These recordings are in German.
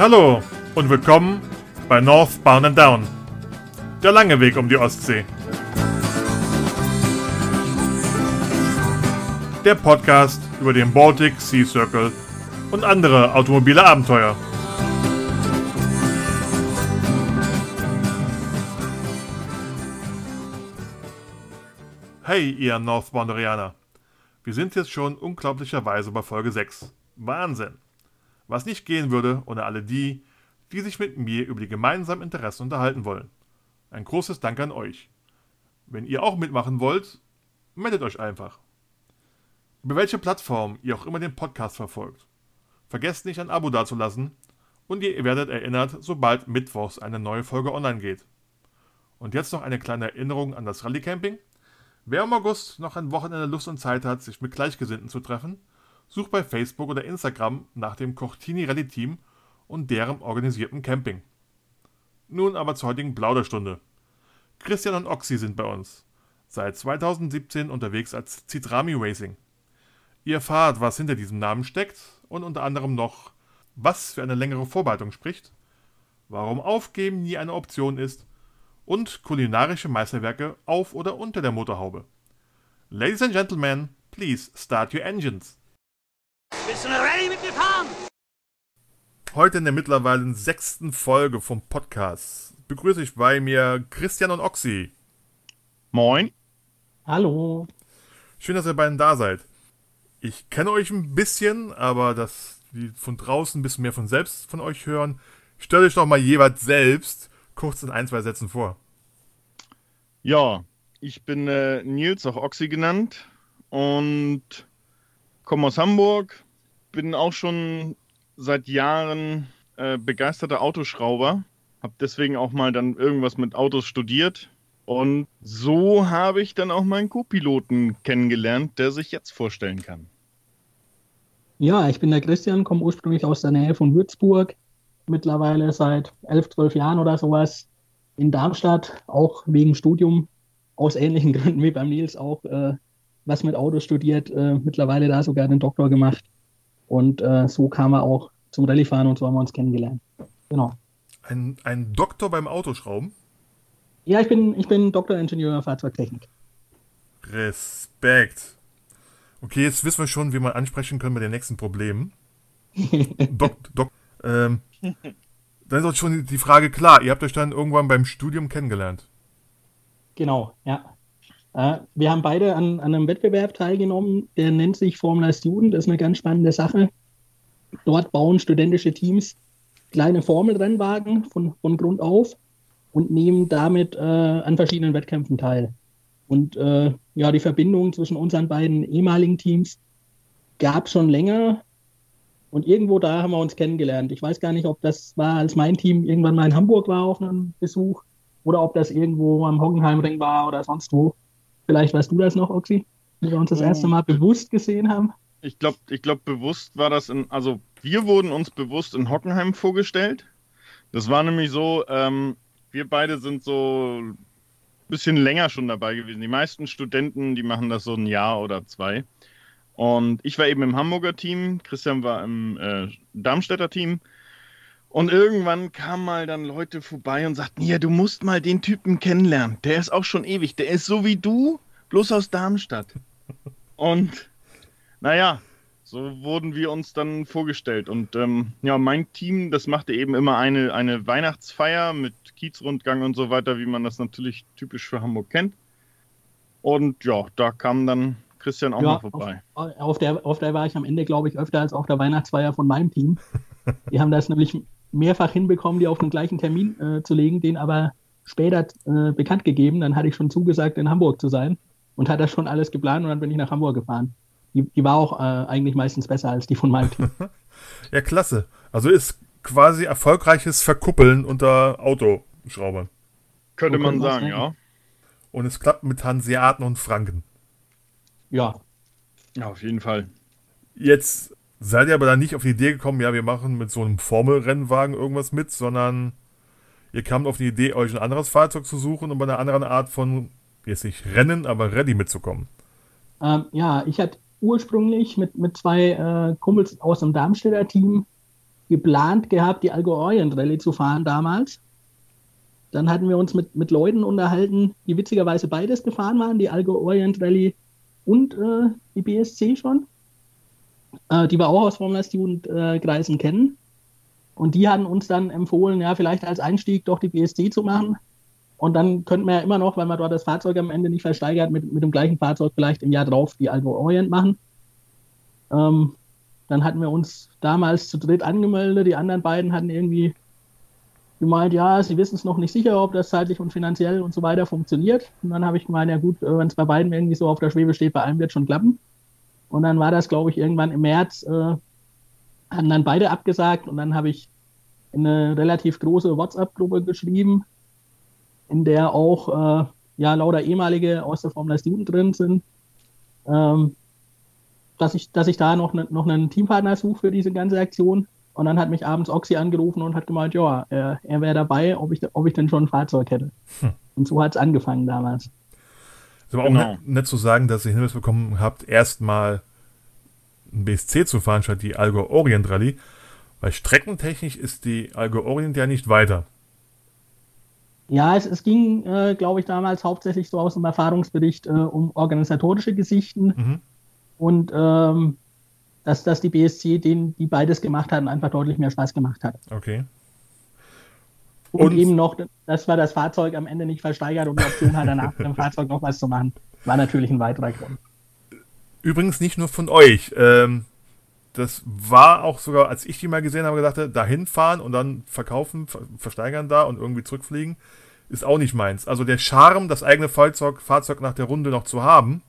Hallo und willkommen bei Northbound and Down. Der lange Weg um die Ostsee. Der Podcast über den Baltic Sea Circle und andere automobile Abenteuer. Hey, ihr Northbounderianer. Wir sind jetzt schon unglaublicherweise bei Folge 6. Wahnsinn. Was nicht gehen würde ohne alle die, die sich mit mir über die gemeinsamen Interessen unterhalten wollen. Ein großes Dank an euch. Wenn ihr auch mitmachen wollt, meldet euch einfach. Über welche Plattform ihr auch immer den Podcast verfolgt. Vergesst nicht ein Abo dazulassen und ihr werdet erinnert, sobald mittwochs eine neue Folge online geht. Und jetzt noch eine kleine Erinnerung an das Rallye-Camping. Wer im August noch ein Wochenende Lust und Zeit hat, sich mit Gleichgesinnten zu treffen, sucht bei Facebook oder Instagram nach dem Cortini Rallye Team und deren organisierten Camping. Nun aber zur heutigen Plauderstunde. Christian und Oxy sind bei uns. Seit 2017 unterwegs als Citrami Racing. Ihr erfahrt, was hinter diesem Namen steckt und unter anderem noch, was für eine längere Vorbereitung spricht, warum Aufgeben nie eine Option ist und kulinarische Meisterwerke auf oder unter der Motorhaube. Ladies and Gentlemen, please start your engines. Bist du ready mit mir fahren? Heute in der mittlerweile sechsten Folge vom Podcast begrüße ich bei mir Christian und Oxy. Moin. Hallo. Schön, dass ihr beiden da seid. Ich kenne euch ein bisschen, aber dass die von draußen ein bisschen mehr von selbst von euch hören, stellt euch doch mal jeweils selbst kurz in ein, zwei Sätzen vor. Ja, ich bin äh, Nils, auch Oxy genannt und komme aus Hamburg, bin auch schon seit Jahren äh, begeisterter Autoschrauber, habe deswegen auch mal dann irgendwas mit Autos studiert. Und so habe ich dann auch meinen Co-Piloten kennengelernt, der sich jetzt vorstellen kann. Ja, ich bin der Christian, komme ursprünglich aus der Nähe von Würzburg, mittlerweile seit elf, zwölf Jahren oder sowas in Darmstadt, auch wegen Studium, aus ähnlichen Gründen wie beim Nils auch äh, was mit Autos studiert, äh, mittlerweile da sogar den Doktor gemacht. Und äh, so kam er auch zum Rallyefahren und so haben wir uns kennengelernt. Genau. Ein, ein Doktor beim Autoschrauben? Ja, ich bin, ich bin Doktoringenieur Fahrzeugtechnik. Respekt. Okay, jetzt wissen wir schon, wie wir ansprechen können bei den nächsten Problemen. Dok, Dok, ähm, dann ist auch schon die Frage klar. Ihr habt euch dann irgendwann beim Studium kennengelernt. Genau, ja. Äh, wir haben beide an, an, einem Wettbewerb teilgenommen, der nennt sich Formula Student. Das ist eine ganz spannende Sache. Dort bauen studentische Teams kleine Formelrennwagen von, von Grund auf und nehmen damit äh, an verschiedenen Wettkämpfen teil. Und äh, ja, die Verbindung zwischen unseren beiden ehemaligen Teams gab schon länger. Und irgendwo da haben wir uns kennengelernt. Ich weiß gar nicht, ob das war, als mein Team irgendwann mal in Hamburg war auf einem Besuch oder ob das irgendwo am Hockenheimring war oder sonst wo. Vielleicht weißt du das noch, Oxy, wie wir uns das erste Mal bewusst gesehen haben. Ich glaube, ich glaub, bewusst war das in, also wir wurden uns bewusst in Hockenheim vorgestellt. Das war nämlich so, ähm, wir beide sind so ein bisschen länger schon dabei gewesen. Die meisten Studenten, die machen das so ein Jahr oder zwei. Und ich war eben im Hamburger Team, Christian war im äh, Darmstädter Team. Und irgendwann kamen mal dann Leute vorbei und sagten, ja, du musst mal den Typen kennenlernen. Der ist auch schon ewig. Der ist so wie du, bloß aus Darmstadt. Und naja, so wurden wir uns dann vorgestellt. Und ähm, ja, mein Team, das machte eben immer eine, eine Weihnachtsfeier mit Kiezrundgang und so weiter, wie man das natürlich typisch für Hamburg kennt. Und ja, da kam dann Christian auch ja, noch vorbei. Auf, auf, der, auf der war ich am Ende, glaube ich, öfter als auf der Weihnachtsfeier von meinem Team. Die haben das nämlich mehrfach hinbekommen, die auf den gleichen Termin äh, zu legen, den aber später äh, bekannt gegeben. Dann hatte ich schon zugesagt, in Hamburg zu sein und hat das schon alles geplant und dann bin ich nach Hamburg gefahren. Die, die war auch äh, eigentlich meistens besser als die von meinem Team. ja, klasse. Also ist quasi erfolgreiches Verkuppeln unter Autoschraubern. Könnte so man sagen, ja. Und es klappt mit Hanseaten und Franken. Ja. Ja, auf jeden Fall. Jetzt seid ihr aber dann nicht auf die Idee gekommen, ja, wir machen mit so einem Formelrennwagen irgendwas mit, sondern ihr kamt auf die Idee, euch ein anderes Fahrzeug zu suchen und bei einer anderen Art von, jetzt nicht Rennen, aber Ready mitzukommen. Ähm, ja, ich hatte ursprünglich mit, mit zwei äh, Kumpels aus dem Darmstädter Team geplant gehabt, die Algo Orient Rallye zu fahren damals. Dann hatten wir uns mit, mit Leuten unterhalten, die witzigerweise beides gefahren waren, die Algo Orient Rallye und äh, die BSC schon, äh, die wir auch aus Formel Jugendkreisen äh, kennen. Und die hatten uns dann empfohlen, ja, vielleicht als Einstieg doch die BSC zu machen. Und dann könnten wir ja immer noch, weil man dort das Fahrzeug am Ende nicht versteigert, mit, mit dem gleichen Fahrzeug vielleicht im Jahr drauf die Algo Orient machen. Ähm, dann hatten wir uns damals zu dritt angemeldet. Die anderen beiden hatten irgendwie gemeint, ja, sie wissen es noch nicht sicher, ob das zeitlich und finanziell und so weiter funktioniert. Und dann habe ich gemeint, ja gut, äh, wenn es bei beiden irgendwie so auf der Schwebe steht, bei einem wird schon klappen. Und dann war das, glaube ich, irgendwann im März, äh, haben dann beide abgesagt und dann habe ich in eine relativ große WhatsApp-Gruppe geschrieben, in der auch äh, ja lauter ehemalige aus der Formel 1 Jugend drin sind. Ähm, dass ich, dass ich da noch, ne, noch einen Teampartner suche für diese ganze Aktion. Und dann hat mich abends Oxy angerufen und hat gemeint, ja, er, er wäre dabei, ob ich, ob ich denn schon ein Fahrzeug hätte. Hm. Und so hat es angefangen damals. Es war genau. auch nett, nett, zu sagen, dass ihr Hinweis bekommen habt, erstmal ein BSC zu fahren, statt die Algo Orient Rallye. Weil streckentechnisch ist die Algo Orient ja nicht weiter. Ja, es, es ging, äh, glaube ich, damals hauptsächlich so aus dem Erfahrungsbericht äh, um organisatorische Gesichten. Mhm und ähm, dass, dass die BSC, denen, die beides gemacht haben, einfach deutlich mehr Spaß gemacht hat. Okay. Und, und, eben noch, dass wir das Fahrzeug am Ende nicht versteigert und die Option hat, danach mit dem Fahrzeug noch was zu machen, war natürlich ein weiterer Grund. Übrigens nicht nur von euch. Ähm, das war auch sogar, als ich die mal gesehen habe, gesagt dahin fahren und dann verkaufen, versteigern da und irgendwie zurückfliegen, ist auch nicht meins. Also der Charme, das eigene Fahrzeug, Fahrzeug nach der Runde noch zu haben,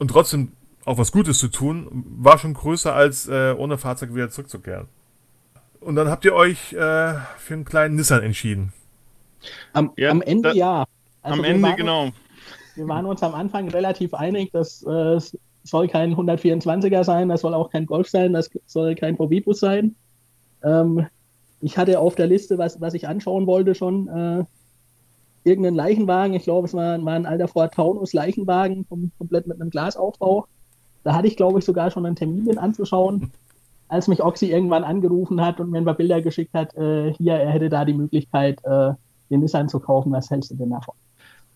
und trotzdem auch was Gutes zu tun, war schon größer als äh, ohne Fahrzeug wieder zurückzukehren. Und dann habt ihr euch äh, für einen kleinen Nissan entschieden. Am, ja, am Ende da, ja. Also am Ende, waren, genau. Wir waren uns am Anfang relativ einig, dass äh, es soll kein 124er sein, das soll auch kein Golf sein, das soll kein VW-Bus sein. Ähm, ich hatte auf der Liste, was, was ich anschauen wollte, schon äh, irgendeinen Leichenwagen. Ich glaube, es war, war ein alter Ford Taunus Leichenwagen, kom komplett mit einem Glasaufbau. Da hatte ich, glaube ich, sogar schon einen Termin, den anzuschauen, als mich Oxy irgendwann angerufen hat und mir ein paar Bilder geschickt hat. Äh, hier, er hätte da die Möglichkeit, äh, den Nissan zu kaufen. Was hältst du denn davon?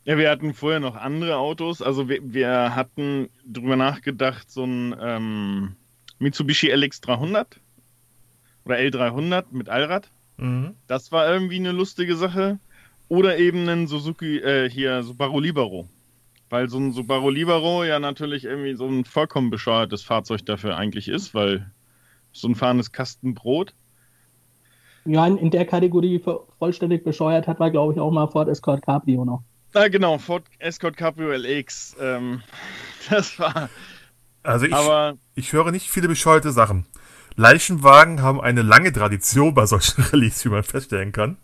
Ja, wir hatten vorher noch andere Autos. Also wir, wir hatten drüber nachgedacht, so ein ähm, Mitsubishi LX300 oder L300 mit Allrad. Mhm. Das war irgendwie eine lustige Sache. Oder eben einen Suzuki, äh, hier, Subaru Libero. Weil so ein Subaru Libero ja natürlich irgendwie so ein vollkommen bescheuertes Fahrzeug dafür eigentlich ist, weil so ein fahrendes Kastenbrot. Ja, in, in der Kategorie vollständig bescheuert hat war, glaube ich, auch mal Ford Escort Cabrio noch. Ah, genau, Ford Escort Cabrio LX. Ähm, das war. Also ich, aber, ich höre nicht viele bescheuerte Sachen. Leichenwagen haben eine lange Tradition bei solchen Releases, wie man feststellen kann.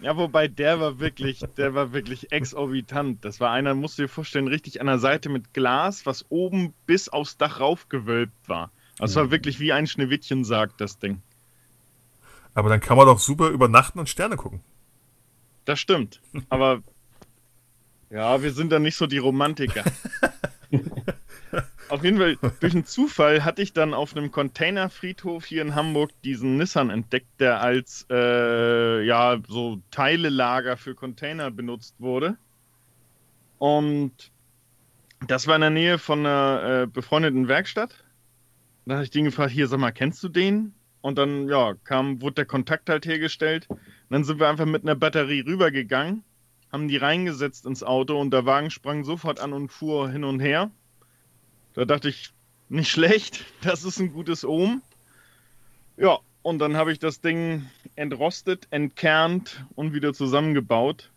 Ja, wobei der war wirklich, der war wirklich exorbitant. Das war einer, musst du dir vorstellen, richtig an der Seite mit Glas, was oben bis aufs Dach raufgewölbt war. Also war wirklich wie ein Schneewittchen sagt, das Ding. Aber dann kann man doch super übernachten und Sterne gucken. Das stimmt. Aber ja, wir sind da nicht so die Romantiker. Auf jeden Fall, durch einen Zufall hatte ich dann auf einem Containerfriedhof hier in Hamburg diesen Nissan entdeckt, der als äh, ja, so Teilelager für Container benutzt wurde. Und das war in der Nähe von einer äh, befreundeten Werkstatt. Da habe ich den gefragt, hier, sag mal, kennst du den? Und dann, ja, kam, wurde der Kontakt halt hergestellt. Und dann sind wir einfach mit einer Batterie rübergegangen, haben die reingesetzt ins Auto und der Wagen sprang sofort an und fuhr hin und her. Da dachte ich, nicht schlecht, das ist ein gutes Ohm. Ja, und dann habe ich das Ding entrostet, entkernt und wieder zusammengebaut.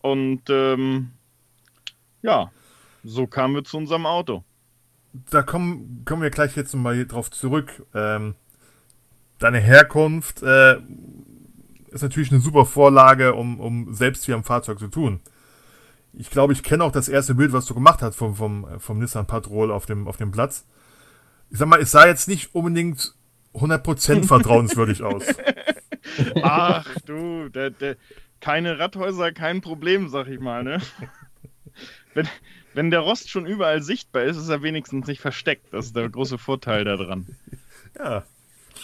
Und ähm, ja, so kamen wir zu unserem Auto. Da kommen, kommen wir gleich jetzt mal drauf zurück. Ähm, deine Herkunft äh, ist natürlich eine super Vorlage, um, um selbst hier am Fahrzeug zu tun ich glaube, ich kenne auch das erste Bild, was du gemacht hast vom, vom, vom Nissan Patrol auf dem, auf dem Platz. Ich sag mal, es sah jetzt nicht unbedingt 100% vertrauenswürdig aus. Ach du, der, der, keine Radhäuser, kein Problem, sag ich mal, ne? Wenn, wenn der Rost schon überall sichtbar ist, ist er wenigstens nicht versteckt. Das ist der große Vorteil daran. Ja.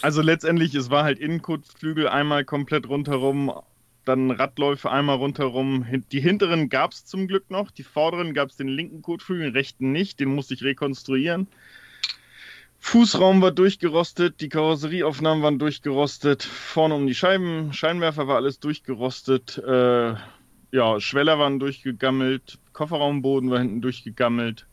also letztendlich, es war halt Innenkotflügel einmal komplett rundherum, dann Radläufe einmal rundherum. Die hinteren gab es zum Glück noch, die vorderen gab es den linken Kotflügel, den rechten nicht, den musste ich rekonstruieren. Fußraum war durchgerostet, die Karosserieaufnahmen waren durchgerostet, vorne um die Scheiben, Scheinwerfer war alles durchgerostet, äh, ja, Schweller waren durchgegammelt, Kofferraumboden war hinten durchgegammelt.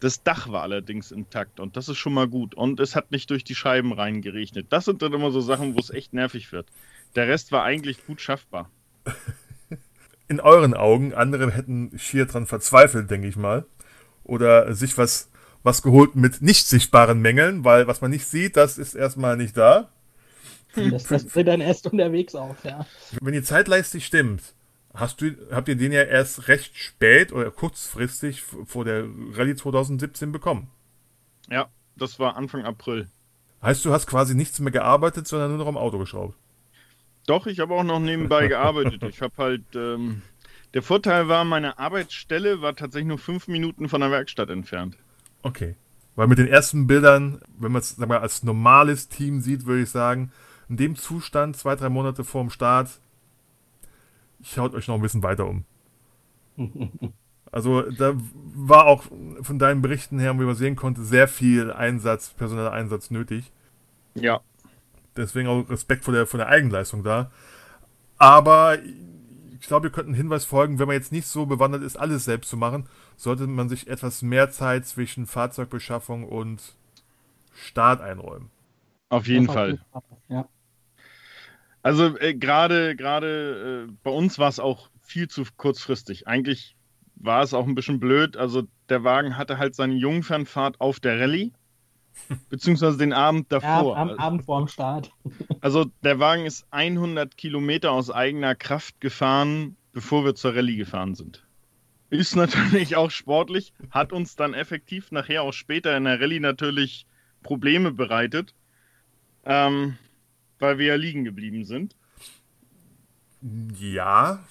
Das Dach war allerdings intakt und das ist schon mal gut. Und es hat nicht durch die Scheiben reingeregnet. Das sind dann immer so Sachen, wo es echt nervig wird. Der Rest war eigentlich gut schaffbar. In euren Augen, andere hätten schier dran verzweifelt, denke ich mal. Oder sich was, was geholt mit nicht sichtbaren Mängeln, weil was man nicht sieht, das ist erstmal nicht da. Das, das tritt dann erst unterwegs auf, ja. Wenn die Zeitleiste stimmt, Hast du, habt ihr den ja erst recht spät oder kurzfristig vor der Rallye 2017 bekommen? Ja, das war Anfang April. Heißt, du hast quasi nichts mehr gearbeitet, sondern nur noch am Auto geschraubt? Doch, ich habe auch noch nebenbei gearbeitet. Ich habe halt. Ähm, der Vorteil war, meine Arbeitsstelle war tatsächlich nur fünf Minuten von der Werkstatt entfernt. Okay. Weil mit den ersten Bildern, wenn man es als normales Team sieht, würde ich sagen, in dem Zustand, zwei, drei Monate vor dem Start, schaut euch noch ein bisschen weiter um. Also da war auch von deinen Berichten her, wie man sehen konnte, sehr viel Einsatz, personeller Einsatz nötig. Ja. Deswegen auch Respekt vor der, vor der Eigenleistung da. Aber ich glaube, wir könnten Hinweis folgen, wenn man jetzt nicht so bewandert ist, alles selbst zu machen, sollte man sich etwas mehr Zeit zwischen Fahrzeugbeschaffung und Start einräumen. Auf jeden Fall. Ja. Also äh, gerade gerade äh, bei uns war es auch viel zu kurzfristig. Eigentlich war es auch ein bisschen blöd. Also der Wagen hatte halt seine Jungfernfahrt auf der Rallye, beziehungsweise den Abend davor. Ja, am also, Abend vor dem Start. Also der Wagen ist 100 Kilometer aus eigener Kraft gefahren, bevor wir zur Rallye gefahren sind. Ist natürlich auch sportlich, hat uns dann effektiv nachher auch später in der Rallye natürlich Probleme bereitet. Ähm, weil wir ja liegen geblieben sind. Ja,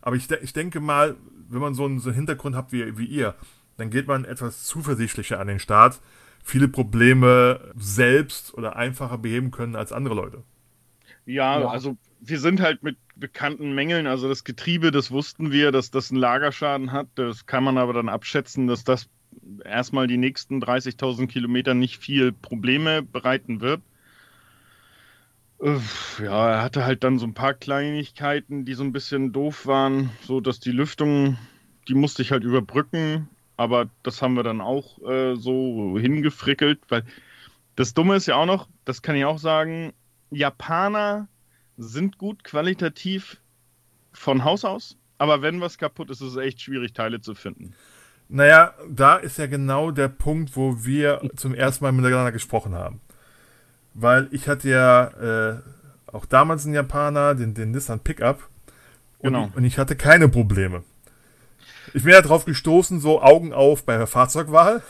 aber ich, ich denke mal, wenn man so einen, so einen Hintergrund hat wie, wie ihr, dann geht man etwas zuversichtlicher an den Start. Viele Probleme selbst oder einfacher beheben können als andere Leute. Ja, ja, also wir sind halt mit bekannten Mängeln, also das Getriebe, das wussten wir, dass das einen Lagerschaden hat. Das kann man aber dann abschätzen, dass das erstmal die nächsten 30.000 Kilometer nicht viel Probleme bereiten wird. Ja, er hatte halt dann so ein paar Kleinigkeiten, die so ein bisschen doof waren, so dass die Lüftung, die musste ich halt überbrücken, aber das haben wir dann auch äh, so hingefrickelt, weil das Dumme ist ja auch noch, das kann ich auch sagen, Japaner sind gut qualitativ von Haus aus, aber wenn was kaputt ist, ist es echt schwierig, Teile zu finden. Naja, da ist ja genau der Punkt, wo wir zum ersten Mal miteinander gesprochen haben weil ich hatte ja äh, auch damals einen Japaner, den, den Nissan Pickup. Und, genau. und ich hatte keine Probleme. Ich bin ja drauf gestoßen, so Augen auf bei der Fahrzeugwahl.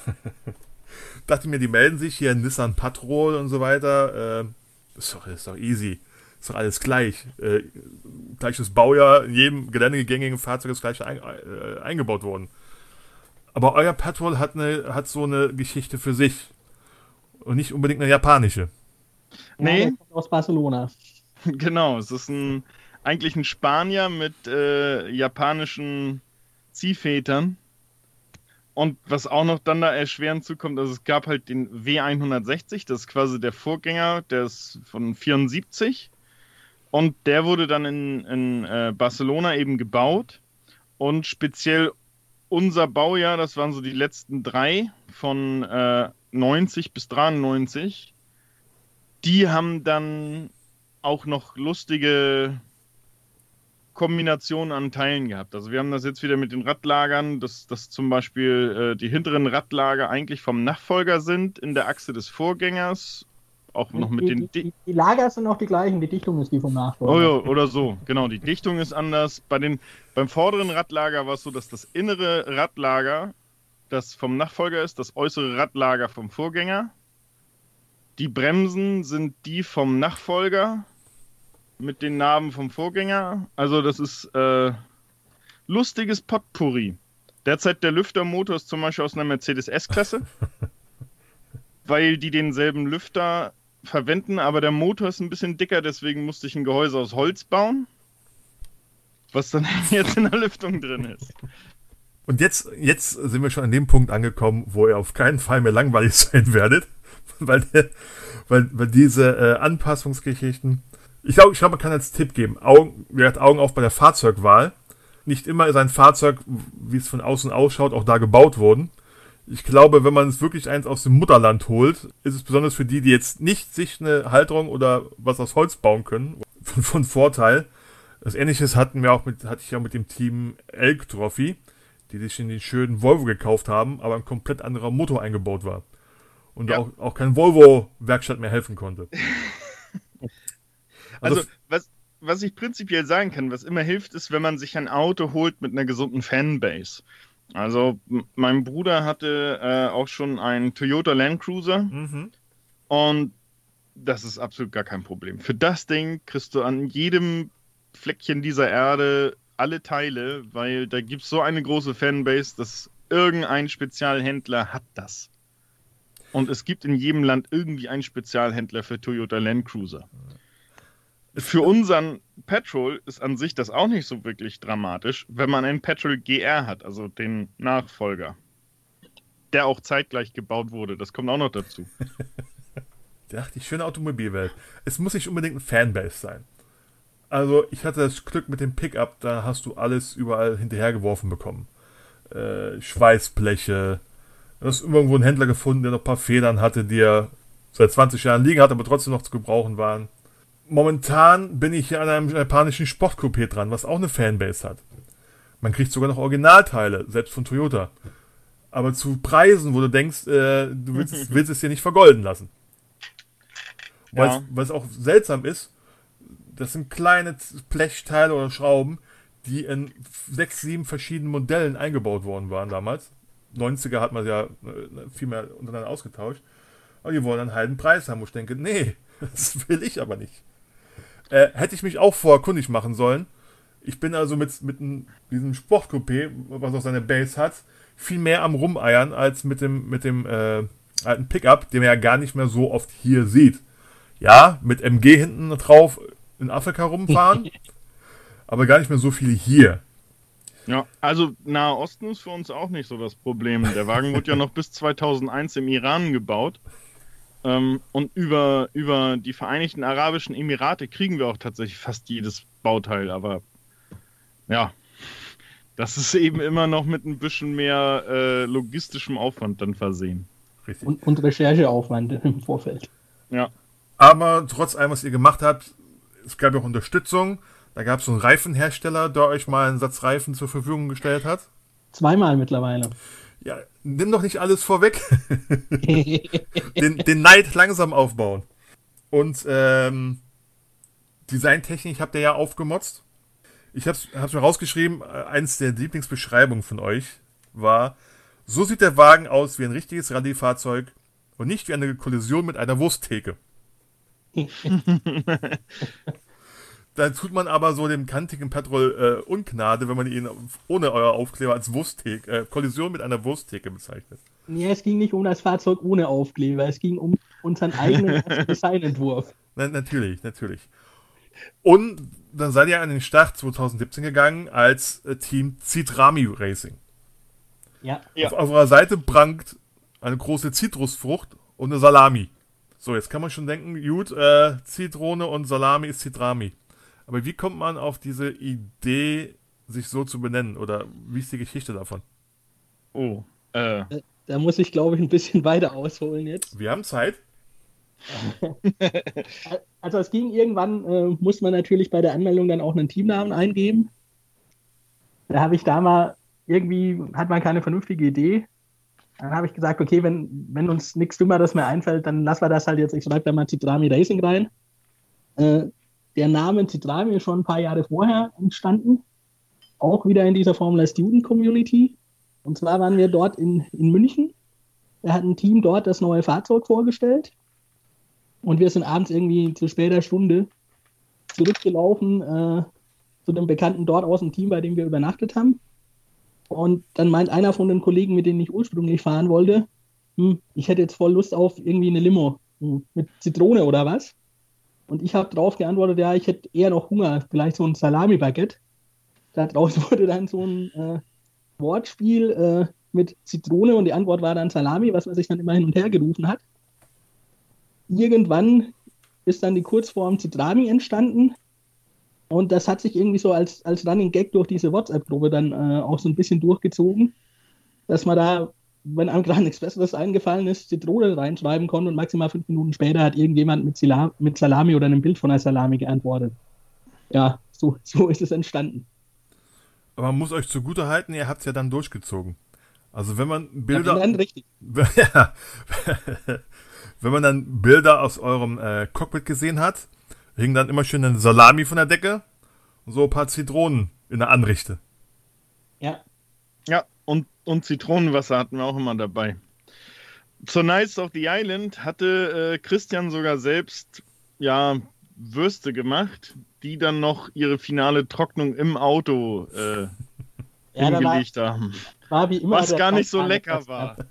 Dachte mir, die melden sich hier Nissan Patrol und so weiter. Äh, ist, doch, ist doch easy. Ist doch alles gleich. Äh, gleiches Baujahr, in jedem geländegängigen Fahrzeug ist gleich ein, äh, eingebaut worden. Aber euer Patrol hat, eine, hat so eine Geschichte für sich. Und nicht unbedingt eine japanische. Nee. aus Barcelona. Genau, es ist ein, eigentlich ein Spanier mit äh, japanischen Ziehvätern. Und was auch noch dann da erschwerend zukommt, also es gab halt den W160, das ist quasi der Vorgänger, der ist von 74. Und der wurde dann in, in äh, Barcelona eben gebaut. Und speziell unser Baujahr, das waren so die letzten drei von äh, 90 bis 93 die haben dann auch noch lustige Kombinationen an Teilen gehabt. Also wir haben das jetzt wieder mit den Radlagern, dass, dass zum Beispiel äh, die hinteren Radlager eigentlich vom Nachfolger sind in der Achse des Vorgängers. Auch noch mit die, den. Die, die, Lager sind auch die gleichen, die Dichtung ist die vom Nachfolger. Oh ja, oder so, genau. Die Dichtung ist anders. Bei den, beim vorderen Radlager war es so, dass das innere Radlager das vom Nachfolger ist, das äußere Radlager vom Vorgänger. Die Bremsen sind die vom Nachfolger mit den Narben vom Vorgänger. Also das ist äh, lustiges Potpourri. Derzeit der Lüftermotor ist zum Beispiel aus einer Mercedes S-Klasse, weil die denselben Lüfter verwenden, aber der Motor ist ein bisschen dicker, deswegen musste ich ein Gehäuse aus Holz bauen, was dann jetzt in der Lüftung drin ist. Und jetzt, jetzt sind wir schon an dem Punkt angekommen, wo ihr auf keinen Fall mehr langweilig sein werdet, weil, weil, weil diese äh, Anpassungsgeschichten. Ich glaube, ich glaube, man kann als Tipp geben, Augen, Augen auf bei der Fahrzeugwahl. Nicht immer ist ein Fahrzeug, wie es von außen ausschaut, auch da gebaut worden. Ich glaube, wenn man es wirklich eins aus dem Mutterland holt, ist es besonders für die, die jetzt nicht sich eine Halterung oder was aus Holz bauen können, von, von Vorteil. Das ähnliches hatten wir auch mit, hatte ich ja mit dem Team Elk Trophy, die sich in den schönen Volvo gekauft haben, aber ein komplett anderer Motor eingebaut war. Und ja. auch, auch kein Volvo-Werkstatt mehr helfen konnte. also, also was, was ich prinzipiell sagen kann, was immer hilft, ist, wenn man sich ein Auto holt mit einer gesunden Fanbase. Also mein Bruder hatte äh, auch schon einen Toyota Land Cruiser mhm. und das ist absolut gar kein Problem. Für das Ding kriegst du an jedem Fleckchen dieser Erde alle Teile, weil da gibt es so eine große Fanbase, dass irgendein Spezialhändler hat das. Und es gibt in jedem Land irgendwie einen Spezialhändler für Toyota Land Cruiser. Für unseren Petrol ist an sich das auch nicht so wirklich dramatisch, wenn man einen Petrol GR hat, also den Nachfolger. Der auch zeitgleich gebaut wurde. Das kommt auch noch dazu. ja, die schöne Automobilwelt. Es muss nicht unbedingt ein Fanbase sein. Also, ich hatte das Glück mit dem Pickup, da hast du alles überall hinterhergeworfen bekommen. Äh, Schweißbleche. Du hast irgendwo einen Händler gefunden, der noch ein paar Federn hatte, die er seit 20 Jahren liegen hat, aber trotzdem noch zu gebrauchen waren momentan bin ich hier an einem japanischen Sportcoupé dran, was auch eine Fanbase hat. Man kriegt sogar noch Originalteile, selbst von Toyota. Aber zu Preisen, wo du denkst, äh, du willst, willst, es dir nicht vergolden lassen. Ja. Weil es auch seltsam ist, das sind kleine Blechteile oder Schrauben, die in sechs, sieben verschiedenen Modellen eingebaut worden waren damals. 90er hat man ja äh, viel mehr untereinander ausgetauscht. Aber die wollen einen halben Preis haben, wo ich denke, nee, das will ich aber nicht. Äh, hätte ich mich auch vorher kundig machen sollen. Ich bin also mit, mit diesem Sportcoupé, was auch seine Base hat, viel mehr am Rumeiern als mit dem, mit dem äh, alten Pickup, den man ja gar nicht mehr so oft hier sieht. Ja, mit MG hinten drauf in Afrika rumfahren, aber gar nicht mehr so viele hier. Ja, also Nahe Osten ist für uns auch nicht so das Problem. Der Wagen wurde ja noch bis 2001 im Iran gebaut. Ähm, und über, über die Vereinigten Arabischen Emirate kriegen wir auch tatsächlich fast jedes Bauteil, aber ja, das ist eben immer noch mit ein bisschen mehr äh, logistischem Aufwand dann versehen. Und, und Rechercheaufwand im Vorfeld. Ja. Aber trotz allem, was ihr gemacht habt, es gab auch Unterstützung. Da gab es so einen Reifenhersteller, der euch mal einen Satz Reifen zur Verfügung gestellt hat. Zweimal mittlerweile. Ja, nimm doch nicht alles vorweg. den, den Neid langsam aufbauen. Und ähm, Designtechnik habt ihr ja aufgemotzt. Ich hab's, hab's mir rausgeschrieben, äh, eins der Lieblingsbeschreibungen von euch war, so sieht der Wagen aus wie ein richtiges Rallye-Fahrzeug und nicht wie eine Kollision mit einer Wursttheke. Dann tut man aber so dem kantigen Petrol äh, Ungnade, wenn man ihn ohne euer Aufkleber als Wursttheke, äh, Kollision mit einer Wursttheke bezeichnet. Nee, es ging nicht um das Fahrzeug ohne Aufkleber, es ging um unseren eigenen Designentwurf. Na, natürlich, natürlich. Und dann seid ihr an den Start 2017 gegangen als äh, Team Citrami Racing. Ja. Auf, auf eurer Seite prangt eine große Zitrusfrucht und eine Salami. So, jetzt kann man schon denken, gut, äh, Zitrone und Salami ist Citrami. Aber wie kommt man auf diese Idee, sich so zu benennen? Oder wie ist die Geschichte davon? Oh, äh. Da, muss ich, glaube ich, ein bisschen weiter ausholen jetzt. Wir haben Zeit. also es ging irgendwann, äh, muss man natürlich bei der Anmeldung dann auch einen Teamnamen eingeben. Da habe ich da mal irgendwie, hat man keine vernünftige Idee. Dann habe ich gesagt, okay, wenn, wenn uns nichts Dümmeres mehr einfällt, dann lassen wir das halt jetzt, ich schreibe da mal Citrami Racing rein. Äh, der Name Citrami ist schon ein paar Jahre vorher entstanden. Auch wieder in dieser Formula Student Community. Und zwar waren wir dort in, in München. Da hat ein Team dort das neue Fahrzeug vorgestellt. Und wir sind abends irgendwie zu später Stunde zurückgelaufen äh, zu dem Bekannten dort aus dem Team, bei dem wir übernachtet haben. Und dann meint einer von den Kollegen, mit denen ich ursprünglich fahren wollte, hm, ich hätte jetzt voll Lust auf irgendwie eine Limo hm, mit Zitrone oder was? Und ich habe darauf geantwortet, ja, ich hätte eher noch Hunger, vielleicht so ein Salami-Baguette. Daraus wurde dann so ein äh, Wortspiel äh, mit Zitrone und die Antwort war dann Salami, was man sich dann immer hin und her gerufen hat. Irgendwann ist dann die Kurzform Zitrami entstanden und das hat sich irgendwie so als, als Running Gag durch diese WhatsApp-Gruppe dann äh, auch so ein bisschen durchgezogen, dass man da, wenn einem gerade nichts Besseres eingefallen ist, Zitrone reinschreiben konnte und maximal fünf Minuten später hat irgendjemand mit, Sila mit Salami oder einem Bild von einer Salami geantwortet. Ja, so, so ist es entstanden. Aber man muss euch zugute halten, ihr habt es ja dann durchgezogen. Also wenn man Bilder. Ja, dann richtig. Ja, wenn man dann Bilder aus eurem äh, Cockpit gesehen hat, hing dann immer schön eine Salami von der Decke und so ein paar Zitronen in der Anrichte. Ja. Ja, und, Zitronenwasser hatten wir auch immer dabei. Zur Nights of the Island hatte äh, Christian sogar selbst ja Würste gemacht, die dann noch ihre finale Trocknung im Auto äh, ja, hingelegt haben. Was gar nicht so lecker war.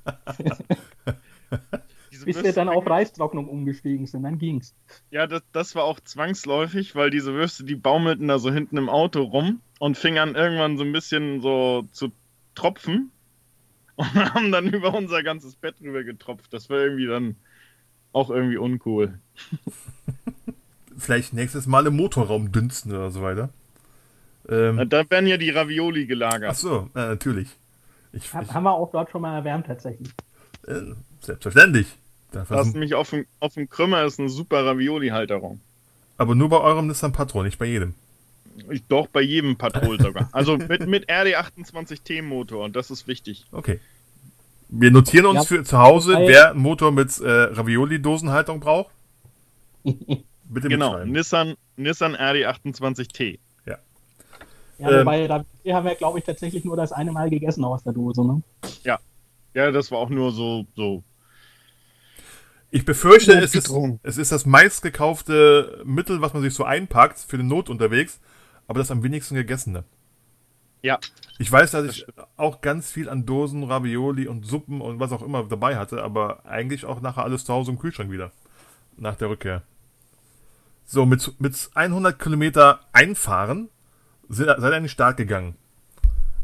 Bis wir dann auf Reistrocknung umgestiegen sind, dann ging's. Ja, das, das war auch zwangsläufig, weil diese Würste, die baumelten da so hinten im Auto rum und fingen an irgendwann so ein bisschen so zu tropfen und haben dann über unser ganzes Bett rüber getropft. Das war irgendwie dann auch irgendwie uncool. Vielleicht nächstes Mal im Motorraum dünsten oder so weiter. Ähm, da werden ja die Ravioli gelagert. Ach so, äh, natürlich. Ich, ich, haben wir auch dort schon mal erwärmt tatsächlich. Äh, selbstverständlich. Das ist nämlich auf dem, auf dem Krümmer ist eine super Ravioli-Halterung. Aber nur bei eurem Nissan Patrol, nicht bei jedem. Ich, doch, bei jedem Patrol sogar. Also mit, mit RD28T Motor und das ist wichtig. Okay. Wir notieren uns ja, für zu Hause, wer einen Motor mit äh, Ravioli-Dosenhaltung braucht. Bitte genau, Nissan, Nissan RD28T. Ja. Ja, ähm, da haben wir, glaube ich, tatsächlich nur das eine Mal gegessen aus der Dose, ne? Ja. Ja, das war auch nur so, so ich befürchte, es ist, es ist das meistgekaufte Mittel, was man sich so einpackt für den Not unterwegs, aber das am wenigsten gegessene. Ja. Ich weiß, dass ich auch ganz viel an Dosen, Ravioli und Suppen und was auch immer dabei hatte, aber eigentlich auch nachher alles zu Hause im Kühlschrank wieder. Nach der Rückkehr. So, mit, mit 100 Kilometer einfahren seid ihr an den Start gegangen.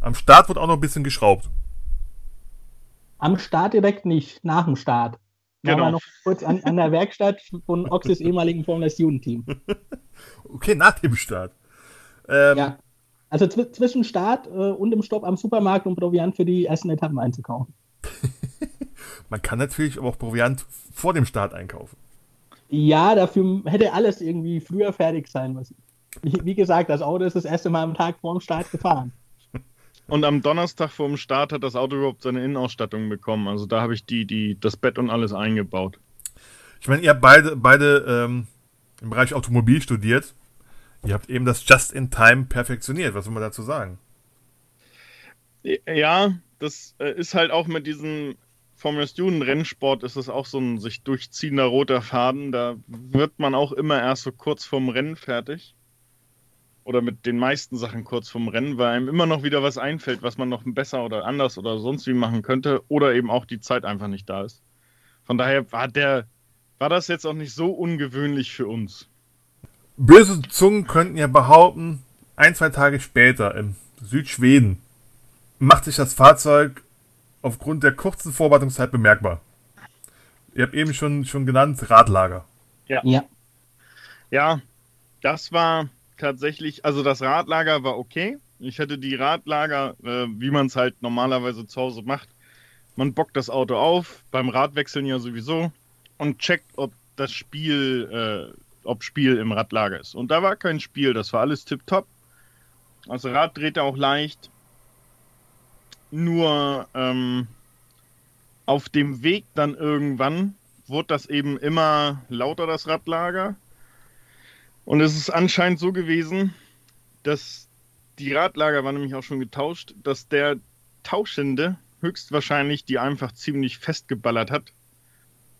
Am Start wird auch noch ein bisschen geschraubt. Am Start direkt nicht, nach dem Start. Genau. War noch kurz an, an der Werkstatt von Oxys ehemaligen Formel 1 Jugendteam. Okay, nach dem Start. Ähm, ja. Also zw zwischen Start äh, und dem Stopp am Supermarkt, um Proviant für die ersten Etappen einzukaufen. Man kann natürlich auch Proviant vor dem Start einkaufen. Ja, dafür hätte alles irgendwie früher fertig sein müssen. Wie, wie gesagt, das Auto ist das erste Mal am Tag vor dem Start gefahren. Und am Donnerstag vor dem Start hat das Auto überhaupt seine Innenausstattung bekommen. Also da habe ich die, die, das Bett und alles eingebaut. Ich meine, ihr habt beide, beide ähm, im Bereich Automobil studiert. Ihr habt eben das Just-in-Time perfektioniert. Was soll man dazu sagen? Ja, das äh, ist halt auch mit diesem Formula Student Rennsport ist es auch so ein sich durchziehender roter Faden. Da wird man auch immer erst so kurz vorm Rennen fertig oder mit den meisten Sachen kurz vorm Rennen, weil einem immer noch wieder was einfällt, was man noch besser oder anders oder sonst wie machen könnte oder eben auch die Zeit einfach nicht da ist. Von daher war der, war das jetzt auch nicht so ungewöhnlich für uns. Böse Zungen könnten ja behaupten, ein, zwei Tage später im Südschweden macht sich das Fahrzeug aufgrund der kurzen Vorbereitungszeit bemerkbar. Ihr habt eben schon, schon genannt, Radlager. Ja. ja. Ja, das war, tatsächlich, also das Radlager war okay. Ich hätte die Radlager, äh, wie man es halt normalerweise zu Hause macht. Man bockt das Auto auf, beim Radwechseln ja sowieso, und checkt, ob das Spiel, äh, ob Spiel im Radlager ist. Und da war kein Spiel, das war alles tipptopp. Das Rad drehte auch leicht. Nur ähm, auf dem Weg dann irgendwann wurde das eben immer lauter, das Radlager. Und es ist anscheinend so gewesen, dass die Radlager waren nämlich auch schon getauscht, dass der Tauschende höchstwahrscheinlich die einfach ziemlich festgeballert hat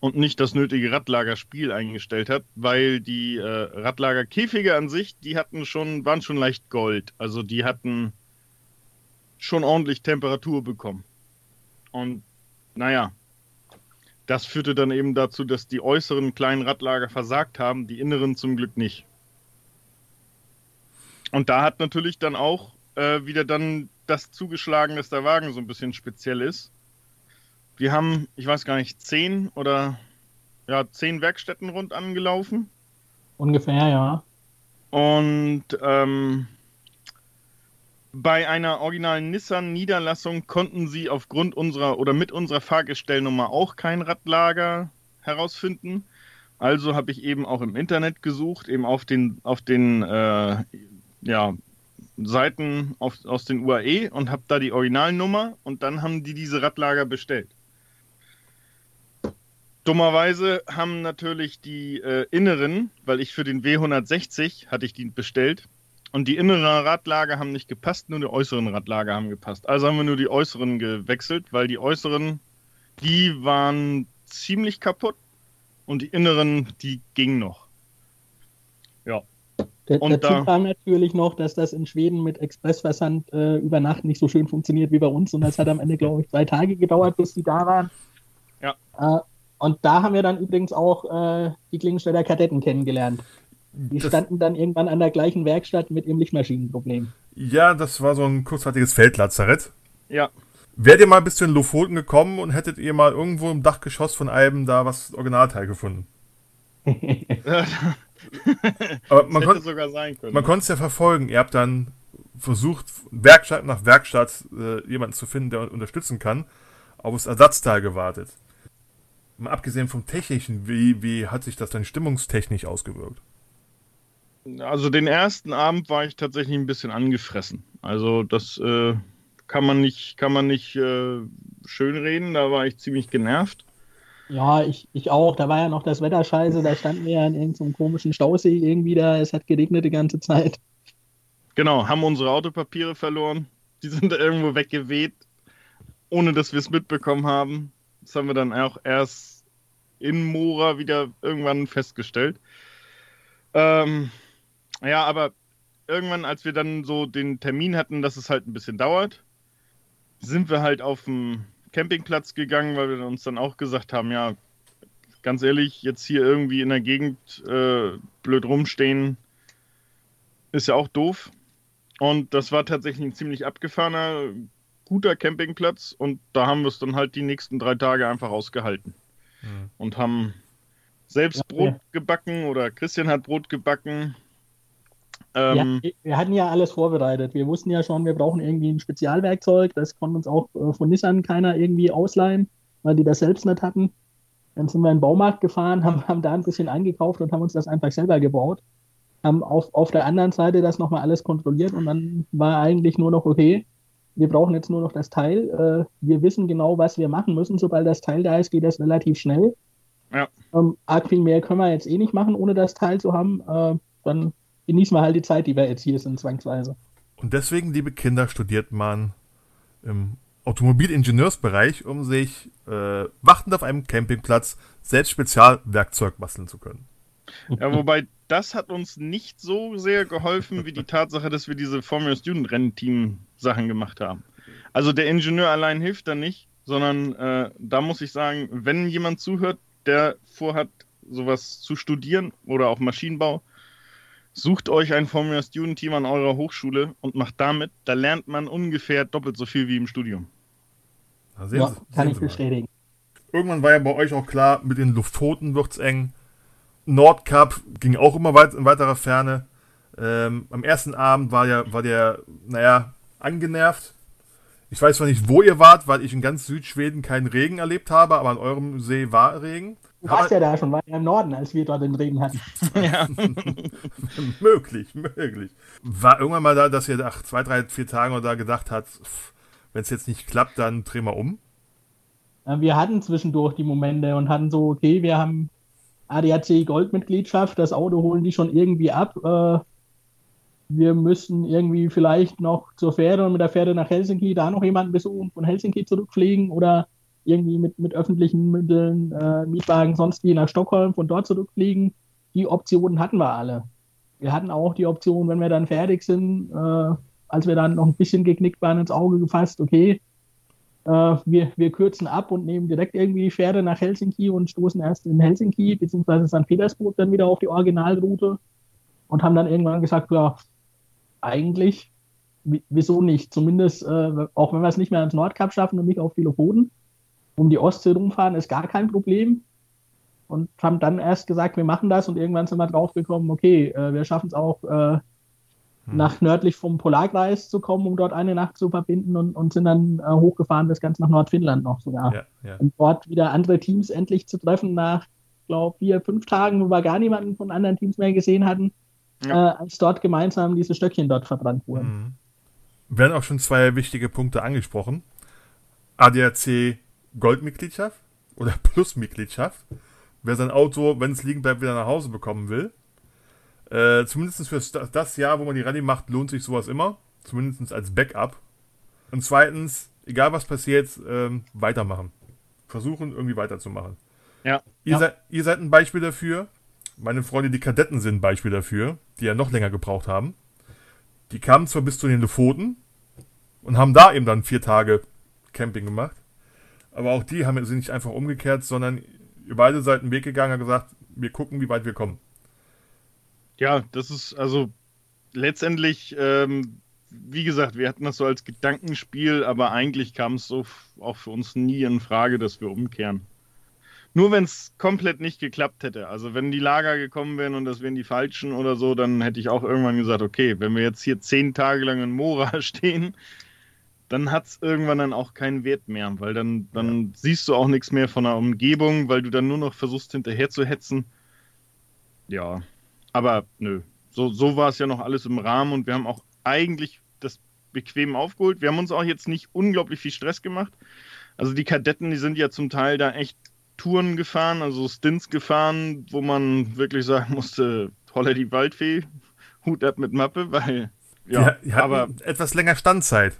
und nicht das nötige Radlagerspiel eingestellt hat, weil die äh, Radlagerkäfige an sich, die hatten schon, waren schon leicht Gold. Also die hatten schon ordentlich Temperatur bekommen. Und naja, das führte dann eben dazu, dass die äußeren kleinen Radlager versagt haben, die inneren zum Glück nicht. Und da hat natürlich dann auch äh, wieder dann das zugeschlagen, dass der Wagen so ein bisschen speziell ist. Wir haben, ich weiß gar nicht, zehn oder ja, zehn Werkstätten rund angelaufen. Ungefähr, ja. Und ähm, bei einer originalen Nissan-Niederlassung konnten sie aufgrund unserer oder mit unserer Fahrgestellnummer auch kein Radlager herausfinden. Also habe ich eben auch im Internet gesucht, eben auf den, auf den äh, ja, Seiten auf, aus den UAE und habe da die Originalnummer und dann haben die diese Radlager bestellt. Dummerweise haben natürlich die äh, inneren, weil ich für den W160 hatte ich die bestellt und die inneren Radlager haben nicht gepasst, nur die äußeren Radlager haben gepasst. Also haben wir nur die äußeren gewechselt, weil die äußeren, die waren ziemlich kaputt und die inneren, die gingen noch. Ja. Der, und dazu da, kam natürlich noch, dass das in Schweden mit Expressversand äh, über Nacht nicht so schön funktioniert wie bei uns. Und das hat am Ende, glaube ich, zwei Tage gedauert, bis die da waren. Ja. Äh, und da haben wir dann übrigens auch äh, die Klingenstädter Kadetten kennengelernt. Die das, standen dann irgendwann an der gleichen Werkstatt mit ihrem Lichtmaschinenproblem. Ja, das war so ein kurzzeitiges Feldlazarett. Ja. Wärt ihr mal bis zu den Lofoten gekommen und hättet ihr mal irgendwo im Dachgeschoss von einem da was Originalteil gefunden? Aber man, kon sogar sein können, man konnte es ja verfolgen. Ihr habt dann versucht, Werkstatt nach Werkstatt äh, jemanden zu finden, der unterstützen kann, auf das Ersatzteil gewartet. Mal abgesehen vom Technischen, wie, wie hat sich das dann stimmungstechnisch ausgewirkt? Also den ersten Abend war ich tatsächlich ein bisschen angefressen. Also das äh, kann man nicht, kann man nicht äh, schönreden. Da war ich ziemlich genervt. Ja, ich, ich auch. Da war ja noch das Wetter scheiße. Da standen wir ja in irgendeinem komischen Stausee irgendwie da. Es hat geregnet die ganze Zeit. Genau, haben unsere Autopapiere verloren. Die sind da irgendwo weggeweht, ohne dass wir es mitbekommen haben. Das haben wir dann auch erst in Mora wieder irgendwann festgestellt. Ähm, ja, aber irgendwann, als wir dann so den Termin hatten, dass es halt ein bisschen dauert, sind wir halt auf den Campingplatz gegangen, weil wir uns dann auch gesagt haben, ja, ganz ehrlich, jetzt hier irgendwie in der Gegend äh, blöd rumstehen, ist ja auch doof. Und das war tatsächlich ein ziemlich abgefahrener, guter Campingplatz und da haben wir es dann halt die nächsten drei Tage einfach ausgehalten. Mhm. Und haben selbst ja, Brot ja. gebacken oder Christian hat Brot gebacken. Ähm, ja, wir hatten ja alles vorbereitet. Wir wussten ja schon, wir brauchen irgendwie ein Spezialwerkzeug. Das konnte uns auch äh, von Nissan keiner irgendwie ausleihen, weil die das selbst nicht hatten. Dann sind wir in den Baumarkt gefahren, haben, haben da ein bisschen eingekauft und haben uns das einfach selber gebaut. Haben auf, auf der anderen Seite das nochmal alles kontrolliert und dann war eigentlich nur noch okay wir brauchen jetzt nur noch das Teil. Äh, wir wissen genau, was wir machen müssen. Sobald das Teil da ist, geht das relativ schnell. Ja. Ähm, arg viel mehr können wir jetzt eh nicht machen, ohne das Teil zu haben. Äh, dann genießen wir halt die Zeit, die wir jetzt hier sind, zwangsweise. Und deswegen, liebe Kinder, studiert man im Automobilingenieursbereich, um sich äh, wartend auf einem Campingplatz selbst Spezialwerkzeug basteln zu können. Ja, wobei das hat uns nicht so sehr geholfen wie die Tatsache, dass wir diese Formula Student Rennteam Sachen gemacht haben. Also der Ingenieur allein hilft da nicht, sondern äh, da muss ich sagen, wenn jemand zuhört, der vorhat, sowas zu studieren oder auch Maschinenbau, sucht euch ein Formula Student Team an eurer Hochschule und macht damit, da lernt man ungefähr doppelt so viel wie im Studium. ja, Sie, kann ich bestätigen. Irgendwann war ja bei euch auch klar, mit den Luftpfoten wird es eng. Nordcup ging auch immer weit in weiterer Ferne. Ähm, am ersten Abend war, ja, war der, naja, angenervt. Ich weiß zwar nicht, wo ihr wart, weil ich in ganz Südschweden keinen Regen erlebt habe, aber an eurem See war Regen. Du warst ja da schon, war ja im Norden, als wir dort den Regen hatten. ja. möglich, möglich. War irgendwann mal da, dass ihr nach zwei, drei, vier Tagen oder da gedacht habt, wenn es jetzt nicht klappt, dann drehen wir um? Wir hatten zwischendurch die Momente und hatten so, okay, wir haben ADAC Goldmitgliedschaft, das Auto holen die schon irgendwie ab. Äh, wir müssen irgendwie vielleicht noch zur Fähre und mit der Fähre nach Helsinki da noch jemanden besuchen, von Helsinki zurückfliegen oder irgendwie mit, mit öffentlichen Mitteln, äh, Mietwagen, sonst wie nach Stockholm, von dort zurückfliegen. Die Optionen hatten wir alle. Wir hatten auch die Option, wenn wir dann fertig sind, äh, als wir dann noch ein bisschen geknickt waren, ins Auge gefasst, okay, wir, wir kürzen ab und nehmen direkt irgendwie die Fähre nach Helsinki und stoßen erst in Helsinki bzw. St. Petersburg dann wieder auf die Originalroute und haben dann irgendwann gesagt, ja, eigentlich, wieso nicht? Zumindest, äh, auch wenn wir es nicht mehr ans Nordkap schaffen und nicht auf die Lofoten, um die Ostsee rumfahren, ist gar kein Problem. Und haben dann erst gesagt, wir machen das und irgendwann sind wir draufgekommen, okay, äh, wir schaffen es auch äh, hm. nach nördlich vom Polarkreis zu kommen, um dort eine Nacht zu verbinden und, und sind dann äh, hochgefahren bis ganz nach Nordfinnland noch sogar. Ja, ja. Und dort wieder andere Teams endlich zu treffen nach, glaube vier, fünf Tagen, wo wir gar niemanden von anderen Teams mehr gesehen hatten, ja. äh, als dort gemeinsam diese Stöckchen dort verbrannt wurden. Mhm. Werden auch schon zwei wichtige Punkte angesprochen. ADAC Goldmitgliedschaft oder Plusmitgliedschaft. Wer sein Auto, wenn es liegen bleibt, wieder nach Hause bekommen will. Äh, zumindest für das Jahr, wo man die Rallye macht, lohnt sich sowas immer. Zumindest als Backup. Und zweitens, egal was passiert, ähm, weitermachen. Versuchen, irgendwie weiterzumachen. Ja. Ihr, ja. Seid, ihr seid ein Beispiel dafür. Meine Freunde, die Kadetten sind ein Beispiel dafür, die ja noch länger gebraucht haben. Die kamen zwar bis zu den Lofoten und haben da eben dann vier Tage Camping gemacht. Aber auch die haben sind nicht einfach umgekehrt, sondern ihr beide seid einen Weg gegangen und gesagt, wir gucken, wie weit wir kommen. Ja, das ist also letztendlich, ähm, wie gesagt, wir hatten das so als Gedankenspiel, aber eigentlich kam es so auch für uns nie in Frage, dass wir umkehren. Nur wenn es komplett nicht geklappt hätte. Also wenn die Lager gekommen wären und das wären die falschen oder so, dann hätte ich auch irgendwann gesagt, okay, wenn wir jetzt hier zehn Tage lang in Mora stehen, dann hat es irgendwann dann auch keinen Wert mehr, weil dann, dann ja. siehst du auch nichts mehr von der Umgebung, weil du dann nur noch versuchst hinterher zu hetzen. Ja, aber nö, so, so war es ja noch alles im Rahmen und wir haben auch eigentlich das bequem aufgeholt. Wir haben uns auch jetzt nicht unglaublich viel Stress gemacht. Also die Kadetten, die sind ja zum Teil da echt Touren gefahren, also Stints gefahren, wo man wirklich sagen musste, holla die Waldfee, Hut ab mit Mappe, weil ja, die aber etwas länger Standzeit.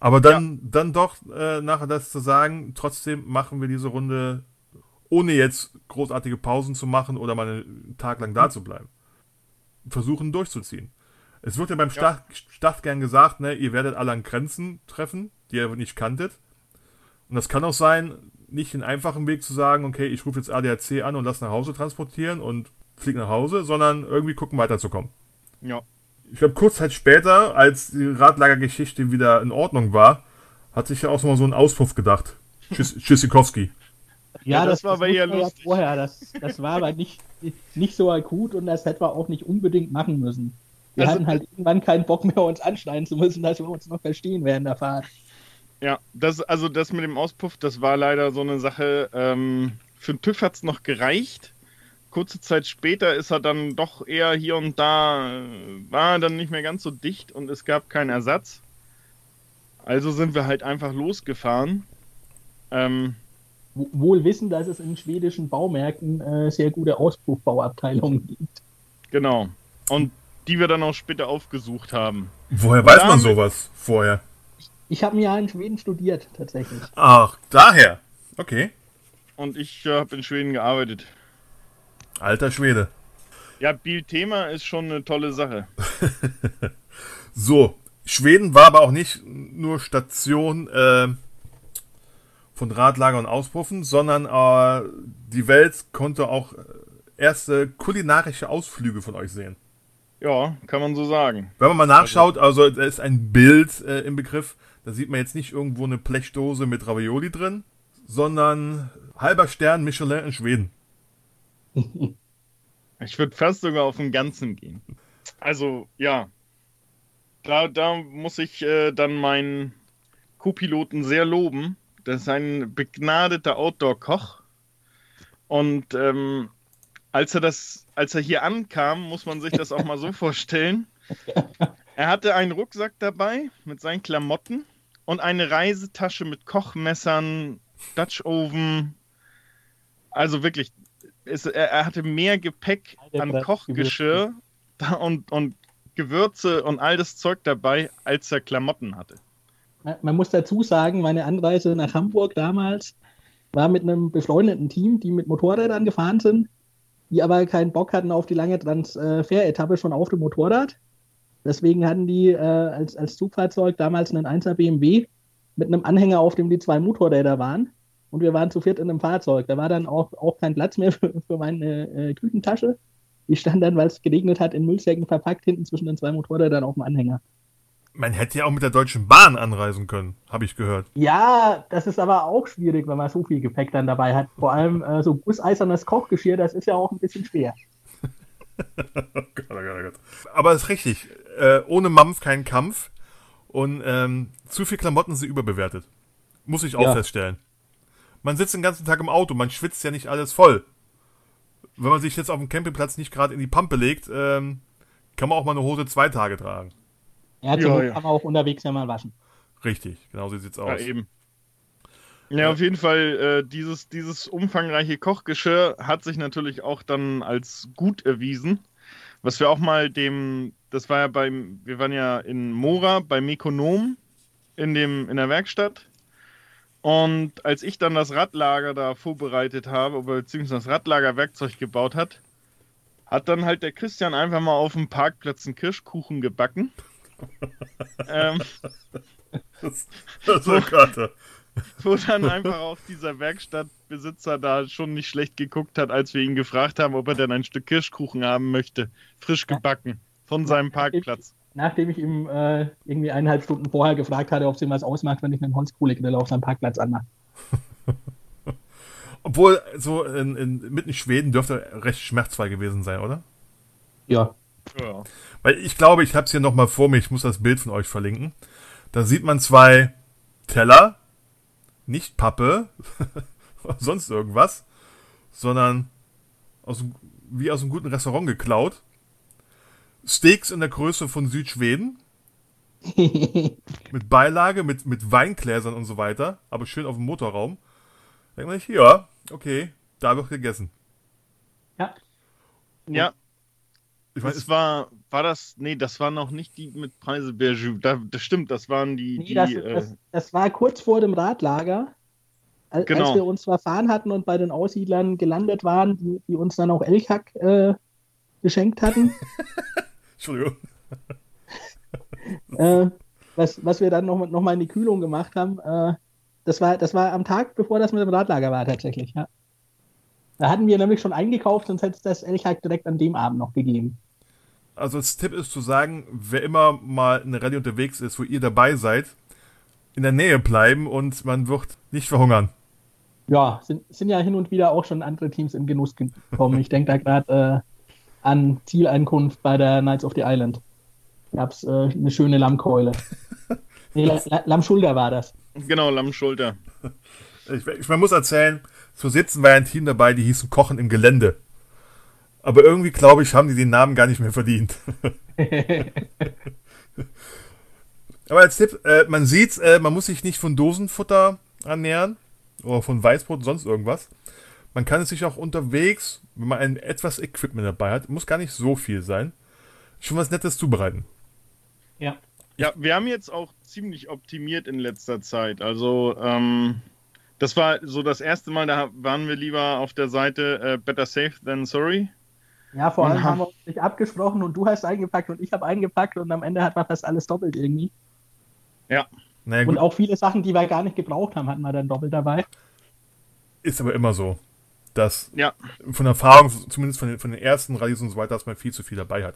Aber dann, ja. dann doch äh, nachher das zu sagen, trotzdem machen wir diese Runde, ohne jetzt großartige Pausen zu machen oder mal einen Tag lang da zu bleiben. Versuchen durchzuziehen. Es wird ja beim Start, ja. Start gern gesagt, ne, ihr werdet alle an Grenzen treffen, die ihr nicht kanntet. Und das kann auch sein, nicht den einfachen Weg zu sagen, okay, ich rufe jetzt ADAC an und lass nach Hause transportieren und fliege nach Hause, sondern irgendwie gucken weiterzukommen. Ja ich glaube, kurz Zeit später, als die Radlagergeschichte wieder in Ordnung war, hat sich ja auch mal so ein Auspuff gedacht. Tschüss, Tschüssikowski. Ja, ja, das, das war aber eher lustig. Ja vorher. Das, das war aber nicht, nicht so akut und das hätten wir auch nicht unbedingt machen müssen. Wir also, hatten halt irgendwann keinen Bock mehr, uns anschneiden zu müssen, dass wir uns noch verstehen während der Fahrt. Ja, das, also das mit dem Auspuff, das war leider so eine Sache. Ähm, für den TÜV hat es noch gereicht kurze Zeit später ist er dann doch eher hier und da, war dann nicht mehr ganz so dicht und es gab keinen Ersatz. Also sind wir halt einfach losgefahren. Ähm, Wohl wissen, dass es in schwedischen Baumärkten äh, sehr gute Auspuffbauabteilungen gibt. Genau. Und die wir dann auch später aufgesucht haben. Woher weiß man sowas vorher? Ich, ich habe ein Jahr in Schweden studiert, tatsächlich. Ach, daher. Okay. Und ich äh, habe in Schweden gearbeitet. Alter Schwede. Ja, Biel-Thema ist schon eine tolle Sache. so, Schweden war aber auch nicht nur Station äh, von Radlager und Auspuffen, sondern äh, die Welt konnte auch erste kulinarische Ausflüge von euch sehen. Ja, kann man so sagen. Wenn man mal nachschaut, also da ist ein Bild äh, im Begriff, da sieht man jetzt nicht irgendwo eine Blechdose mit Ravioli drin, sondern halber Stern Michelin in Schweden. ich würde fast sogar auf den ganzen gehen. Also, ja. Da, da muss ich äh, dann meinen Co-Piloten sehr loben. Das ist ein begnadeter Outdoor-Koch. Und ähm, als er das, als er hier ankam, muss man sich das auch mal so vorstellen. Er hatte einen Rucksack dabei mit seinen Klamotten und eine Reisetasche mit Kochmessern, Dutch Oven. Also wirklich es, er, er, hatte mehr Gepäck an Kochgeschirr und, und Gewürze und all das Zeug dabei, als er Klamotten hatte. Man muss dazu sagen, meine Anreise nach Hamburg damals war mit einem befreundeten Team, die mit Motorrädern gefahren sind, die aber keinen Bock hatten auf die lange Transferetappe schon auf dem Motorrad. Deswegen hatten die äh, als, als Zugfahrzeug damals einen 1er BMW mit einem Anhänger, auf dem die zwei Motorräder waren. Und wir waren zu viert in einem Fahrzeug. Da war dann auch, auch kein Platz mehr für, für meine äh, Küchentasche. Die stand dann, weil es geregnet hat, in Müllsäcken verpackt, hinten zwischen den zwei Motorrädern auf dem Anhänger. Man hätte ja auch mit der Deutschen Bahn anreisen können, habe ich gehört. Ja, das ist aber auch schwierig, wenn man so viel Gepäck dann dabei hat. Vor allem äh, so gusseisernes Kochgeschirr, das ist ja auch ein bisschen schwer. oh Gott, oh Gott, oh Gott. Aber ist richtig. Äh, ohne Mampf kein Kampf. Und ähm, zu viel Klamotten sind überbewertet. Muss ich auch Ja. feststellen. Man sitzt den ganzen Tag im Auto, man schwitzt ja nicht alles voll. Wenn man sich jetzt auf dem Campingplatz nicht gerade in die Pampe legt, ähm, kann man auch mal eine Hose zwei Tage tragen. Ja, zur Ja, ja. kann man auch unterwegs ja mal waschen. Richtig, genau so sieht's Ja, aus. eben. Ja, auf jeden Fall, äh, dieses, dieses umfangreiche Kochgeschirr hat sich natürlich auch dann als gut erwiesen. Was wir auch mal dem, das war ja beim, wir waren ja in Mora beim Mekonom in, dem, in der Werkstatt. Und als ich dann das Radlager da vorbereitet habe, oder beziehungsweise das Radlager Werkzeug gebaut hat, hat dann halt der Christian einfach mal auf dem Parkplatz einen Kirschkuchen gebacken. Ähm, Das, das Gott. wo dann einfach auch dieser Werkstattbesitzer da schon nicht schlecht geguckt hat, als wir ihn gefragt haben, ob er denn ein Stück Kirschkuchen haben möchte, frisch gebacken, von seinem Parkplatz. Nachdem ich ihm äh, irgendwie eineinhalb Stunden vorher gefragt hatte, ob es ihm was ausmacht, wenn ich einen Holzkohlegrill auf seinem Parkplatz anmache. Obwohl, so in, in, mitten in Schweden dürfte recht schmerzfrei gewesen sein, oder? Ja. Ja. Weil ich glaube, ich habe es hier nochmal vor mir, ich muss das Bild von euch verlinken. Da sieht man zwei Teller, nicht Pappe, sonst irgendwas, sondern aus, wie aus einem guten Restaurant geklaut. Steaks in der Größe von Südschweden, mit Beilage, mit, mit Weingläsern und so weiter, aber schön auf dem Motorraum. Da denkt man sich, ja, okay, da wird gegessen. ja. ja, Ich meine, das war, war das, nee, das war noch nicht die mit Preise Berjou. Da, das stimmt, das waren die, Nee, die das, äh, das, das war kurz vor dem Radlager, als, Genau. als wir uns verfahren hatten und bei den Aussiedlern gelandet waren, die, die uns dann auch Elchhack äh, geschenkt hatten. Entschuldigung. äh, was, was wir dann noch, noch mal in die Kühlung gemacht haben. Äh, das, war, das war am Tag, bevor das mit dem Radlager war, tatsächlich. Ja. Da hatten wir nämlich schon eingekauft, sonst hätte es das Elchhack direkt an dem Abend noch gegeben. Also das Tipp ist zu sagen, wer immer mal in der Rallye unterwegs ist, wo ihr dabei seid, in der Nähe bleiben und man wird nicht verhungern. Ja, sind, sind ja hin und wieder auch schon andere Teams in Genuss gekommen. Ich denke da gerade äh, an Zielankunft bei der Knights of the Island. Gab es äh, eine schöne Lammkeule. Nee, La La Lammschulter war das. genau, Lammschulter. Ich, ich, man muss erzählen, zu sitzen war ja ein Team dabei, die hießen Kochen im Gelände. Aber irgendwie, glaube ich, haben die den Namen gar nicht mehr verdient. Aber als Tipp, äh, man sieht, äh, man muss sich nicht von Dosenfutter ernähren oder von Weißbrot und sonst irgendwas. Man kann es sich auch unterwegs, wenn man ein etwas Equipment dabei hat, muss gar nicht so viel sein, schon was Nettes zubereiten. Ja. Ja, wir haben jetzt auch ziemlich optimiert in letzter Zeit. Also, ähm, das war so das erste Mal, da waren wir lieber auf der Seite äh, Better Safe Than Sorry. Ja, vor allem Ja. haben wir uns nicht abgesprochen und du hast eingepackt und ich habe eingepackt und am Ende hat man fast alles doppelt irgendwie. Naja, Und auch viele Sachen, die wir gar nicht gebraucht haben, hatten wir dann doppelt dabei. ist aber immer so, dass Ja, von Erfahrung, zumindest von den, von den ersten Rallyes und so weiter, dass man viel zu viel dabei hat.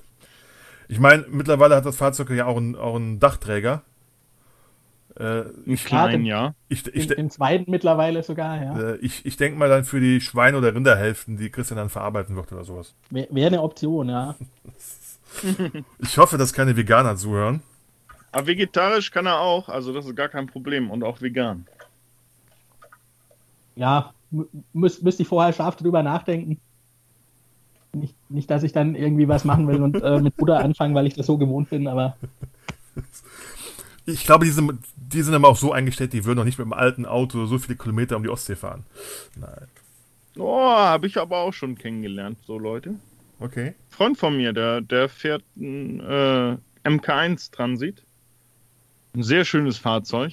Ich meine, mittlerweile hat das Fahrzeug ja auch einen, auch einen Dachträger. Äh, ein ich, klein, den- ja. ich, ich, Den, den zweiten mittlerweile sogar, ja. äh, ich, ich denke mal dann für die Schweine- oder Rinderhälften, die Christian dann verarbeiten wird oder sowas. Wäre wär eine Option, ja. Ich hoffe, dass keine Veganer zuhören. Aber vegetarisch kann er auch, also das ist gar kein Problem. Und auch vegan. Ja, müsste ich vorher scharf drüber nachdenken. Nicht, nicht, dass ich dann irgendwie was machen will und äh, mit Butter anfangen, weil ich das so gewohnt bin, aber Ich glaube, die sind, die sind aber auch so eingestellt, die würden noch nicht mit dem alten Auto so viele Kilometer um die Ostsee fahren. Nein. Oh, habe ich aber auch schon kennengelernt, so Leute. Okay. Freund von mir, der, der fährt ein äh, MK1 Transit. Ein sehr schünes Fahrzeug.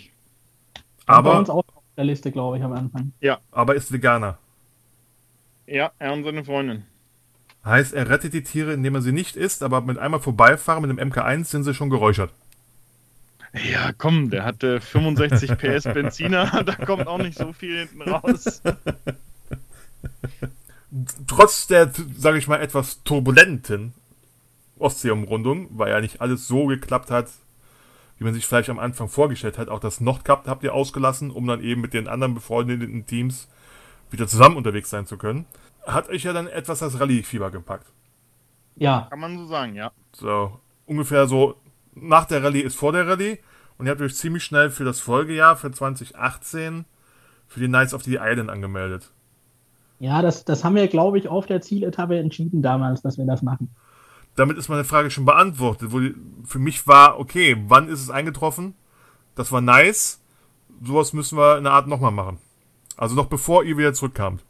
bei Aber, uns auch auf der Liste, glaube ich, am Anfang. aber ist Veganer. Ja, er und seine Freundin. Heißt, er rettet die Tiere, indem er sie nicht isst, aber mit einmal vorbeifahren mit dem MK1 sind sie schon geräuchert. Ja, komm, der hatte 65 PS Benziner, da kommt auch nicht so viel hinten raus. Trotz der, sage ich mal, etwas turbulenten Ostseeumrundung, weil ja nicht alles so geklappt hat, wie man sich vielleicht am Anfang vorgestellt hat. Auch das Nordcup habt ihr ausgelassen, um dann eben mit den anderen befreundeten Teams wieder zusammen unterwegs sein zu können. Hat euch ja dann etwas das Rallye-Fieber gepackt. Ja. Kann man so sagen, ja. So, ungefähr so nach der Rallye ist vor der Rallye. Und ihr habt euch ziemlich schnell für das Folgejahr, für 2018, für die Knights of the Island angemeldet. Ja, das, das haben wir, glaube ich, auf der Zieletappe entschieden damals, dass wir das machen. Damit ist meine Frage schon beantwortet. Wo die, für mich war, okay, wann ist es eingetroffen? Das war nice. Sowas müssen wir in der Art nochmal machen. Also noch bevor ihr wieder zurückkamt.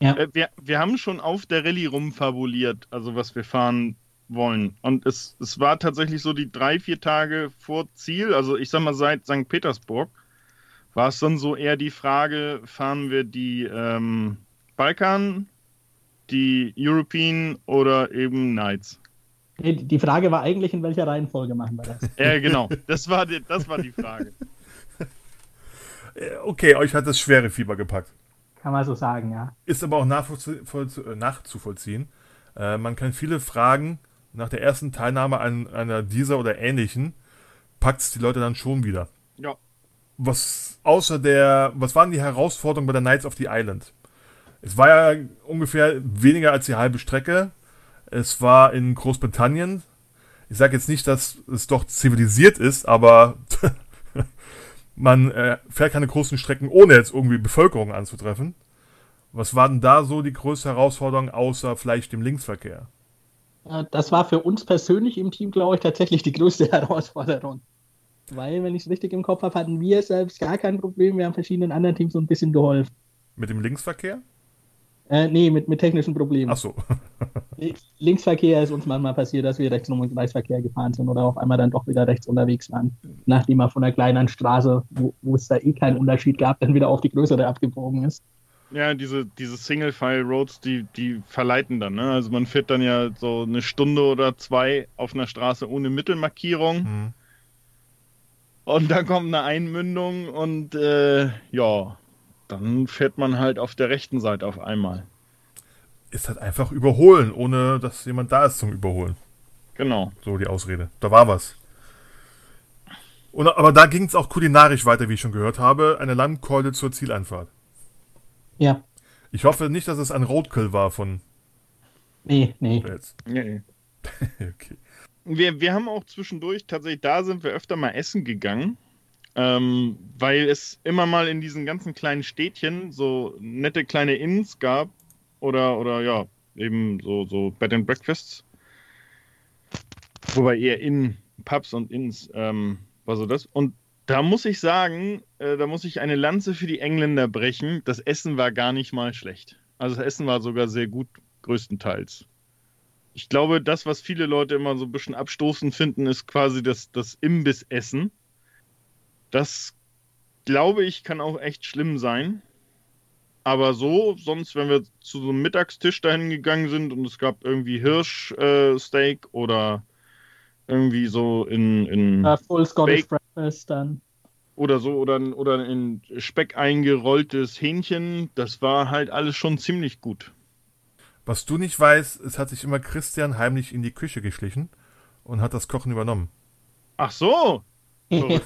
Ja. Äh, wir, wir haben schon auf der Rallye rumfabuliert, also was wir fahren wollen. Und es, es war tatsächlich so die drei, vier Tage vor Ziel, also ich sag mal seit St. Petersburg, war es dann so eher die Frage, fahren wir die ähm, Balkan, die European oder eben Knights? Die Frage war eigentlich, in welcher Reihenfolge machen wir das? Ja, genau. Das war die, das war die Frage. okay, euch hat das schwere Fieber gepackt. Kann man so sagen, ja. Ist aber auch äh, nachzuvollziehen. Äh, man kann viele Fragen nach der ersten Teilnahme an einer dieser oder ähnlichen, packt es die Leute dann schon wieder. Ja. Was außer der, was waren die Herausforderungen bei der Knights of the Island? Es war ja ungefähr weniger als die halbe Strecke. Es war in Großbritannien. Ich sage jetzt nicht, dass es doch zivilisiert ist, aber man äh, fährt keine großen Strecken, ohne jetzt irgendwie Bevölkerung anzutreffen. Was war denn da so die größte Herausforderung, außer vielleicht dem Linksverkehr? Das war für uns persönlich im Team, glaube ich, tatsächlich die größte Herausforderung. Weil, wenn ich es richtig im Kopf habe, hatten wir selbst gar kein Problem. Wir haben verschiedenen anderen Teams so ein bisschen geholfen. Mit dem Linksverkehr? Äh, nee, mit, mit technischen Problemen. Ach so. Linksverkehr ist uns manchmal passiert, dass wir rechts rum im Kreisverkehr gefahren sind oder auf einmal dann doch wieder rechts unterwegs waren. Nachdem man von der kleinen Straße, wo, wo es da eh keinen Unterschied gab, dann wieder auf die größere abgebogen ist. Ja, diese, diese Single-File-Roads, die, die verleiten dann. Ne? Also man fährt dann ja so eine Stunde oder zwei auf einer Straße ohne Mittelmarkierung. Mhm. Und dann kommt eine Einmündung und äh, ja, dann fährt man halt auf der rechten Seite auf einmal. Ist halt einfach überholen, ohne dass jemand da ist zum Überholen. Genau. So die Ausrede. Da war was. Und, aber da ging es auch kulinarisch weiter, wie ich schon gehört habe. Eine Lammkeule zur Zieleinfahrt. Ja. Ich hoffe nicht, dass es ein Roadkill war von. Nee, nee. Jetzt. Nee. okay. Wir, wir haben auch zwischendurch, tatsächlich, da sind wir öfter mal essen gegangen. Ähm, weil es immer mal in diesen ganzen kleinen Städtchen so nette kleine Inns gab. Oder, oder ja, eben so, so Bed and Breakfasts. Wobei eher in Pubs und Inns ähm, war so das. Und da muss ich sagen, äh, da muss ich eine Lanze für die Engländer brechen. Das Essen war gar nicht mal schlecht. Also das Essen war sogar sehr gut, größtenteils. Ich glaube, das, was viele Leute immer so ein bisschen abstoßend finden, ist quasi das, das Imbissessen. Das, glaube ich, kann auch echt schlimm sein. Aber so, sonst, wenn wir zu so einem Mittagstisch dahin gegangen sind und es gab irgendwie Hirschsteak äh, oder irgendwie so in. in uh, Full Scottish Bake Dann. Oder so, oder, oder in Speck eingerolltes Hähnchen. Das war halt alles schon ziemlich gut. Was du nicht weißt, es hat sich immer Christian heimlich in die Küche geschlichen und hat das Kochen übernommen. Ach so! so.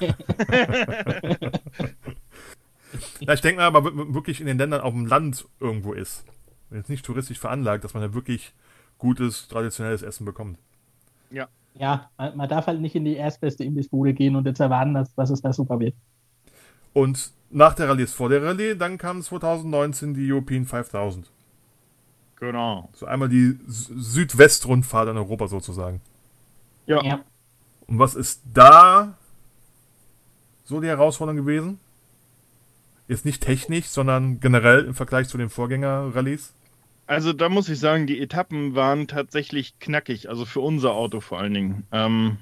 ja, ich denke mal, aber wirklich in den Ländern auf dem Land irgendwo ist. Wenn es nicht touristisch veranlagt, dass man da wirklich gutes, traditionelles Essen bekommt. Ja ja, man darf halt nicht in die erstbeste Imbissbude gehen und jetzt erwarten, dass, dass es da super wird. Und nach der Rallye ist vor der Rallye, dann kam 2019 die European 5000. Genau. So einmal die Südwestrundfahrt in Europa sozusagen. Ja. ja. Und was ist da so die Herausforderung gewesen? Jetzt nicht technisch, sondern generell im Vergleich zu den Vorgänger-Rallyes? Also da muss ich sagen, die Etappen waren tatsächlich knackig, also für unser Auto vor allen Dingen. Ähm,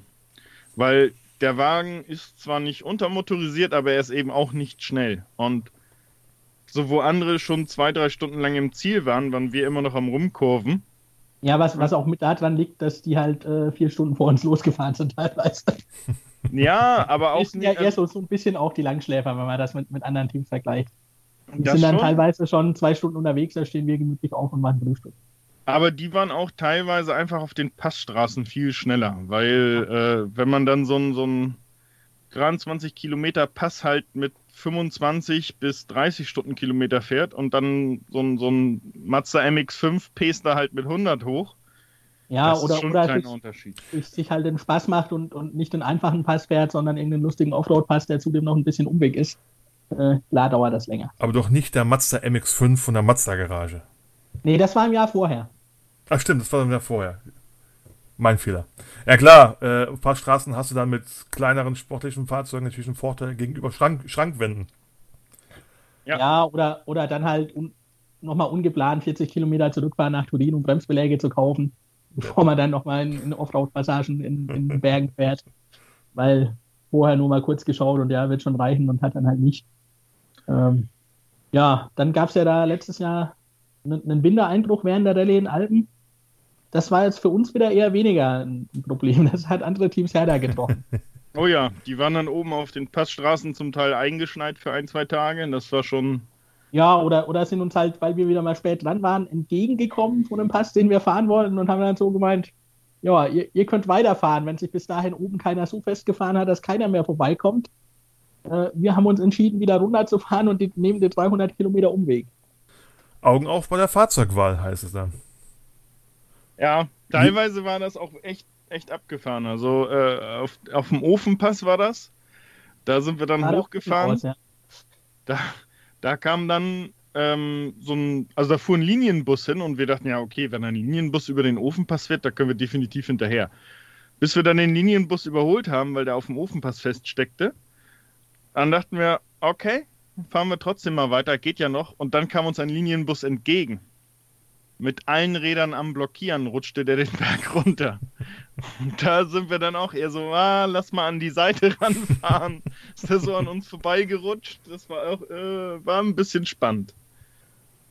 weil der Wagen ist zwar nicht untermotorisiert, aber er ist eben auch nicht schnell. Und so wo andere schon zwei, drei Stunden lang im Ziel waren, waren wir immer noch am Rumkurven. Ja, was, was auch mit daran liegt, dass die halt äh, vier Stunden vor uns losgefahren sind teilweise. Ja, aber auch Wir sind ja eher so, so ein bisschen auch die Langschläfer, wenn man das mit, mit anderen Teams vergleicht. Die Das sind dann schon. teilweise schon zwei Stunden unterwegs, da stehen wir gemütlich auf und machen Frühstück. Aber die waren auch teilweise einfach auf den Passstraßen viel schneller, weil äh, wenn man dann so einen so einen 23 Kilometer Pass halt mit 25 bis 30 Stundenkilometer fährt und dann so ein, so ein Mazda MX5 pest da halt mit 100 hoch, Ja, das oder, ist schon oder ein kleiner sich, sich halt den Spaß macht und, und nicht den einfachen Pass fährt, sondern irgendeinen lustigen Offroad-Pass, der zudem noch ein bisschen Umweg ist. Äh, klar dauert das länger. Aber doch nicht der Mazda MX5 von der Mazda-Garage. Nee, das war im Jahr vorher. Ach stimmt, das war dann ja vorher. Mein Fehler. Ja klar, äh, auf ein paar Straßen hast du dann mit kleineren sportlichen Fahrzeugen natürlich einen Vorteil gegenüber Schrank Schrankwänden. Ja. Ja, oder, oder dann halt un, nochmal ungeplant 40 Kilometer zurückfahren nach Turin, um Bremsbeläge zu kaufen, bevor man dann nochmal in, in Offroad-Passagen in, in den Bergen fährt. Weil vorher nur mal kurz geschaut und ja, wird schon reichen und hat dann halt nicht. Ähm, ja, dann gab es ja da letztes Jahr einen, Wintereinbruch während der Rallye in Alpen. Das war jetzt für uns wieder eher weniger ein Problem. Das hat andere Teams härter getroffen. Oh ja, die waren dann oben auf den Passstraßen zum Teil eingeschneit für ein, zwei Tage. Das war schon. Ja, oder, oder sind uns halt, weil wir wieder mal spät dran waren, entgegengekommen von dem Pass, den wir fahren wollten und haben dann so gemeint, ja, ihr, ihr könnt weiterfahren, wenn sich bis dahin oben keiner so festgefahren hat, dass keiner mehr vorbeikommt. Äh, wir haben uns entschieden, wieder runterzufahren und die, nehmen den 300 Kilometer Umweg. Augen auf bei der Fahrzeugwahl, heißt es dann. Ja, teilweise war das auch echt, echt abgefahren. Also äh, auf, auf dem Ofenpass war das. Da sind wir dann doch hochgefahren. aus, ja. Da, da kam dann ähm, so ein, also da fuhr ein Linienbus hin und wir dachten, ja, okay, wenn ein Linienbus über den Ofenpass fährt, da können wir definitiv hinterher. Bis wir dann den Linienbus überholt haben, weil der auf dem Ofenpass feststeckte, dann dachten wir, okay, fahren wir trotzdem mal weiter, geht ja noch. Und dann kam uns ein Linienbus entgegen. Mit allen Rädern am Blockieren rutschte der den Berg runter. Und da sind wir dann auch eher so, ah, lass mal an die Seite ranfahren. Ist der so an uns vorbeigerutscht? Das war auch, äh, war ein bisschen spannend.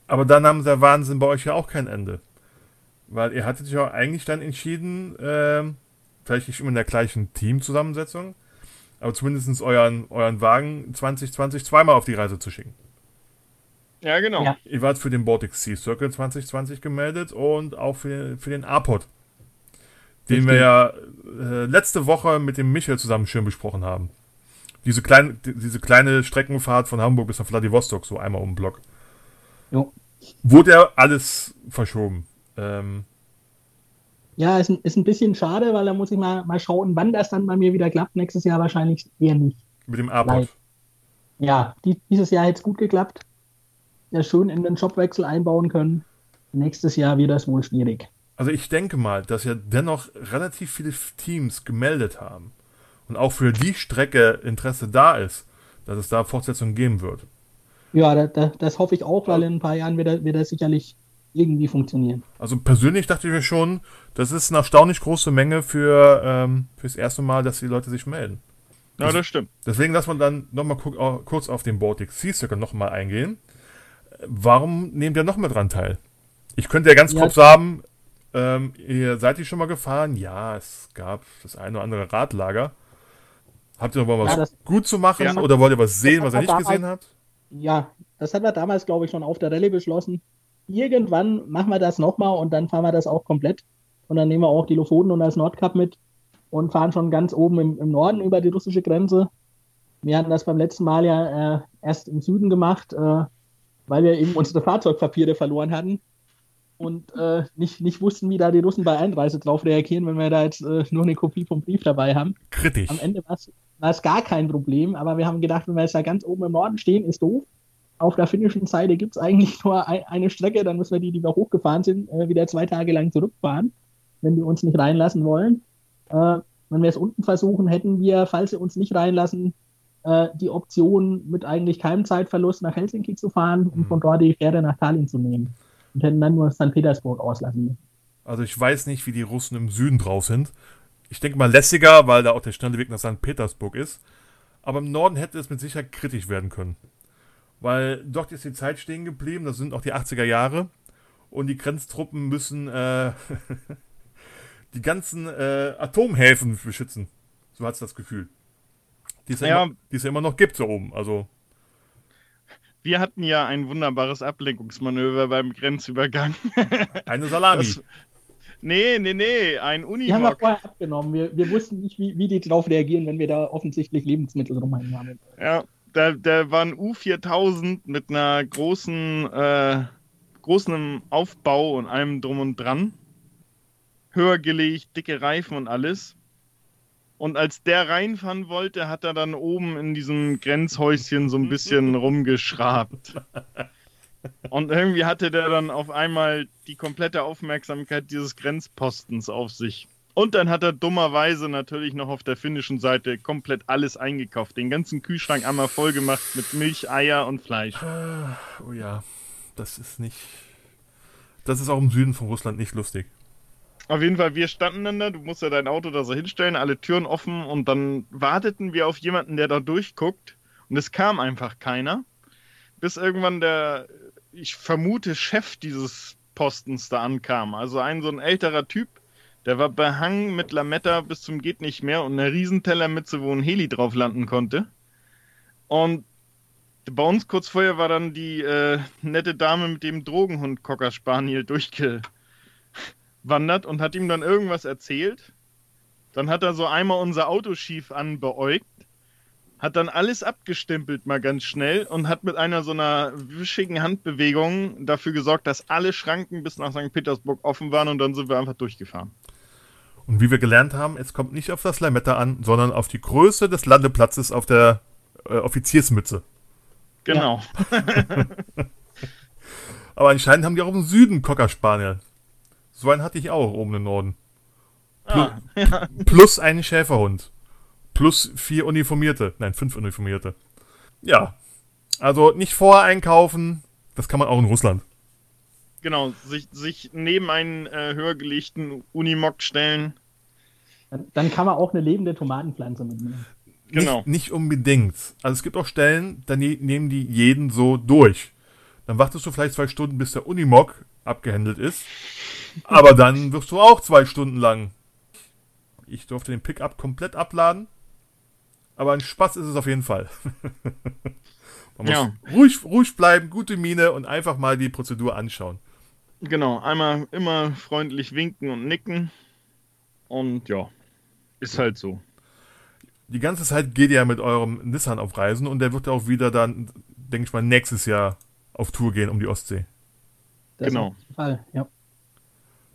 Aber dann nahm der Wahnsinn bei euch ja auch kein Ende. Weil ihr hattet ja eigentlich dann entschieden, ähm, vielleicht nicht immer in der gleichen Teamzusammensetzung, aber zumindest euren, euren Wagen 2020 zweimal auf die Reise zu schicken. Ja, genau. Ja. Ihr wart für den Baltic Sea Circle 2020 gemeldet und auch für, für den A-Pod, den Richtig. wir ja äh, letzte Woche mit dem Michael zusammen schön besprochen haben. Diese kleine, diese kleine Streckenfahrt von Hamburg bis nach Vladivostok, so einmal um den Block. Jo. Wurde ja alles verschoben. Ähm, Ja, ist ein, ist ein bisschen schade, weil da muss ich mal, mal schauen, wann das dann bei mir wieder klappt. Nächstes Jahr wahrscheinlich eher nicht. mit dem. Nein. Ja, die, dieses Jahr hätte es gut geklappt. Ja, schön in den Jobwechsel einbauen können. Nächstes Jahr wird das wohl schwierig. Also ich denke mal, dass ja dennoch relativ viele Teams gemeldet haben und auch für die Strecke Interesse da ist, dass es da Fortsetzungen geben wird. Ja, da, da, das hoffe ich auch, weil in ein paar Jahren wird das, wird das sicherlich irgendwie funktionieren. Also persönlich dachte ich mir schon, das ist eine erstaunlich große Menge für ähm, fürs erste Mal, dass die Leute sich melden. Ja, das stimmt. Deswegen lassen wir dann nochmal kurz auf den Baltic Sea Circle nochmal eingehen. Warum nehmt ihr noch mit dran teil? Ich könnte ja ganz Ja. grob sagen, ähm, ihr seid ihr schon mal gefahren? Ja, es gab das eine oder andere Radlager. Habt ihr noch mal was Ja, das- gut zu machen Ja. oder wollt ihr was sehen, was ihr hat nicht damals- gesehen habt? Ja, das hat wir damals, glaube ich, schon auf der Rallye beschlossen. Irgendwann machen wir das nochmal und dann fahren wir das auch komplett. Und dann nehmen wir auch die Lofoten und das Nordkap mit und fahren schon ganz oben im, im Norden über die russische Grenze. Wir hatten das beim letzten Mal ja äh, erst im Süden gemacht, äh, weil wir eben unsere Fahrzeugpapiere verloren hatten und äh, nicht, nicht wussten, wie da die Russen bei Einreise drauf reagieren, wenn wir da jetzt äh, nur eine Kopie vom Brief dabei haben. Kritisch. Am Ende war es- war es gar kein Problem, aber wir haben gedacht, wenn wir jetzt da ganz oben im Norden stehen, ist doof. Auf der finnischen Seite gibt es eigentlich nur ein, eine Strecke, dann müssen wir die, die wir hochgefahren sind, äh, wieder zwei Tage lang zurückfahren, wenn die uns nicht reinlassen wollen. Äh, wenn wir es unten versuchen, hätten wir, falls sie uns nicht reinlassen, äh, die Option, mit eigentlich keinem Zeitverlust nach Helsinki zu fahren und Mhm. von dort die Fähre nach Tallinn zu nehmen. Und hätten dann nur St. Petersburg auslassen müssen. Also ich weiß nicht, wie die Russen im Süden drauf sind. Ich denke mal lässiger, weil da auch der schnelle Weg nach St. Petersburg ist. Aber im Norden hätte es mit Sicherheit kritisch werden können. Weil dort ist die Zeit stehen geblieben, das sind auch die 80er Jahre. Und die Grenztruppen müssen äh, die ganzen äh, Atomhäfen beschützen. So hat es das Gefühl. die es ja, Ja. immer, die es ja immer noch gibt, so oben. Also, Wir hatten ja ein wunderbares Ablenkungsmanöver beim Grenzübergang. eine Salami. Das, nee, nee, nee, ein Die haben wir Unimog. vorher abgenommen. Wir, wir wussten nicht, wie, wie die drauf reagieren, wenn wir da offensichtlich Lebensmittel rumhängen haben. Ja, da, da war ein U4000 mit einer großen, äh, großen Aufbau und allem drum und dran. Höher gelegt, dicke Reifen und alles. Und als der reinfahren wollte, hat er dann oben in diesem Grenzhäuschen so ein bisschen rumgeschrabt. Und irgendwie hatte der dann auf einmal die komplette Aufmerksamkeit dieses Grenzpostens auf sich. Und dann hat er dummerweise natürlich noch auf der finnischen Seite komplett alles eingekauft. Den ganzen Kühlschrank einmal voll gemacht mit Milch, Eier und Fleisch. Oh ja, das ist nicht. Das ist auch im Süden von Russland nicht lustig. Auf jeden Fall, wir standen dann da, du musst ja dein Auto da so hinstellen, alle Türen offen und dann warteten wir auf jemanden, der da durchguckt und es kam einfach keiner. Bis irgendwann der, ich vermute, Chef dieses Postens da ankam. Also ein so ein älterer Typ, der war behangen mit Lametta bis zum geht nicht mehr und einer Riesentellermütze, wo ein Heli drauf landen konnte. Und bei uns kurz vorher war dann die äh, nette Dame mit dem Drogenhund Cocker Spaniel durchgewandert und hat ihm dann irgendwas erzählt. Dann hat er so einmal unser Auto schief anbeäugt, hat dann alles abgestempelt mal ganz schnell und hat mit einer so einer wischigen Handbewegung dafür gesorgt, dass alle Schranken bis nach St. Petersburg offen waren und dann sind wir einfach durchgefahren. Und wie wir gelernt haben, es kommt nicht auf das Lametta an, sondern auf die Größe des Landeplatzes auf der äh, Offiziersmütze. Genau. Aber anscheinend haben die auch im Süden Cocker Spaniel. So einen hatte ich auch oben im Norden. Ah, ja. Plus einen Schäferhund. Plus vier Uniformierte. Nein, fünf Uniformierte. Ja. Also nicht vorher einkaufen. Das kann man auch in Russland. Genau, sich, sich neben einen äh, höher gelegten Unimog stellen. Dann, dann kann man auch eine lebende Tomatenpflanze mitnehmen. Genau. Nicht, nicht unbedingt. Also es gibt auch Stellen, da ne nehmen die jeden so durch. Dann wartest du vielleicht zwei Stunden, bis der Unimog abgehändelt ist. Aber dann wirst du auch zwei Stunden lang. Ich durfte den Pickup komplett abladen. Aber ein Spaß ist es auf jeden Fall. Man muss Ja. ruhig, ruhig bleiben, gute Miene und einfach mal die Prozedur anschauen. Genau, einmal immer freundlich winken und nicken. Und ja, ist halt so. Die ganze Zeit geht ihr ja mit eurem Nissan auf Reisen und der wird auch wieder dann, denke ich mal, nächstes Jahr auf Tour gehen um die Ostsee. Das Genau. Fall, ja.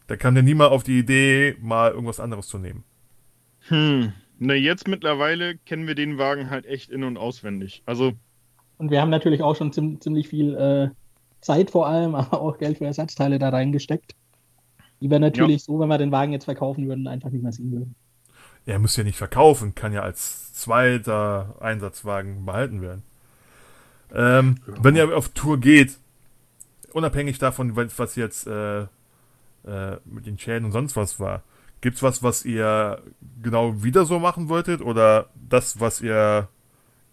Da kam der nie mal auf die Idee, mal irgendwas anderes zu nehmen. Hm. Na, jetzt mittlerweile kennen wir den Wagen halt echt in- und auswendig. Also, Und wir haben natürlich auch schon ziem- ziemlich viel äh, Zeit vor allem, aber auch Geld für Ersatzteile da reingesteckt. Die wir natürlich so, wenn wir den Wagen jetzt verkaufen würden, einfach nicht mehr sehen würden. Er muss ja nicht verkaufen, kann ja als zweiter Einsatzwagen behalten werden. Ähm, Wenn ihr auf Tour geht, unabhängig davon, was was jetzt äh, äh, mit den Schäden und sonst was war, gibt's was, was ihr genau wieder so machen wolltet oder das, was ihr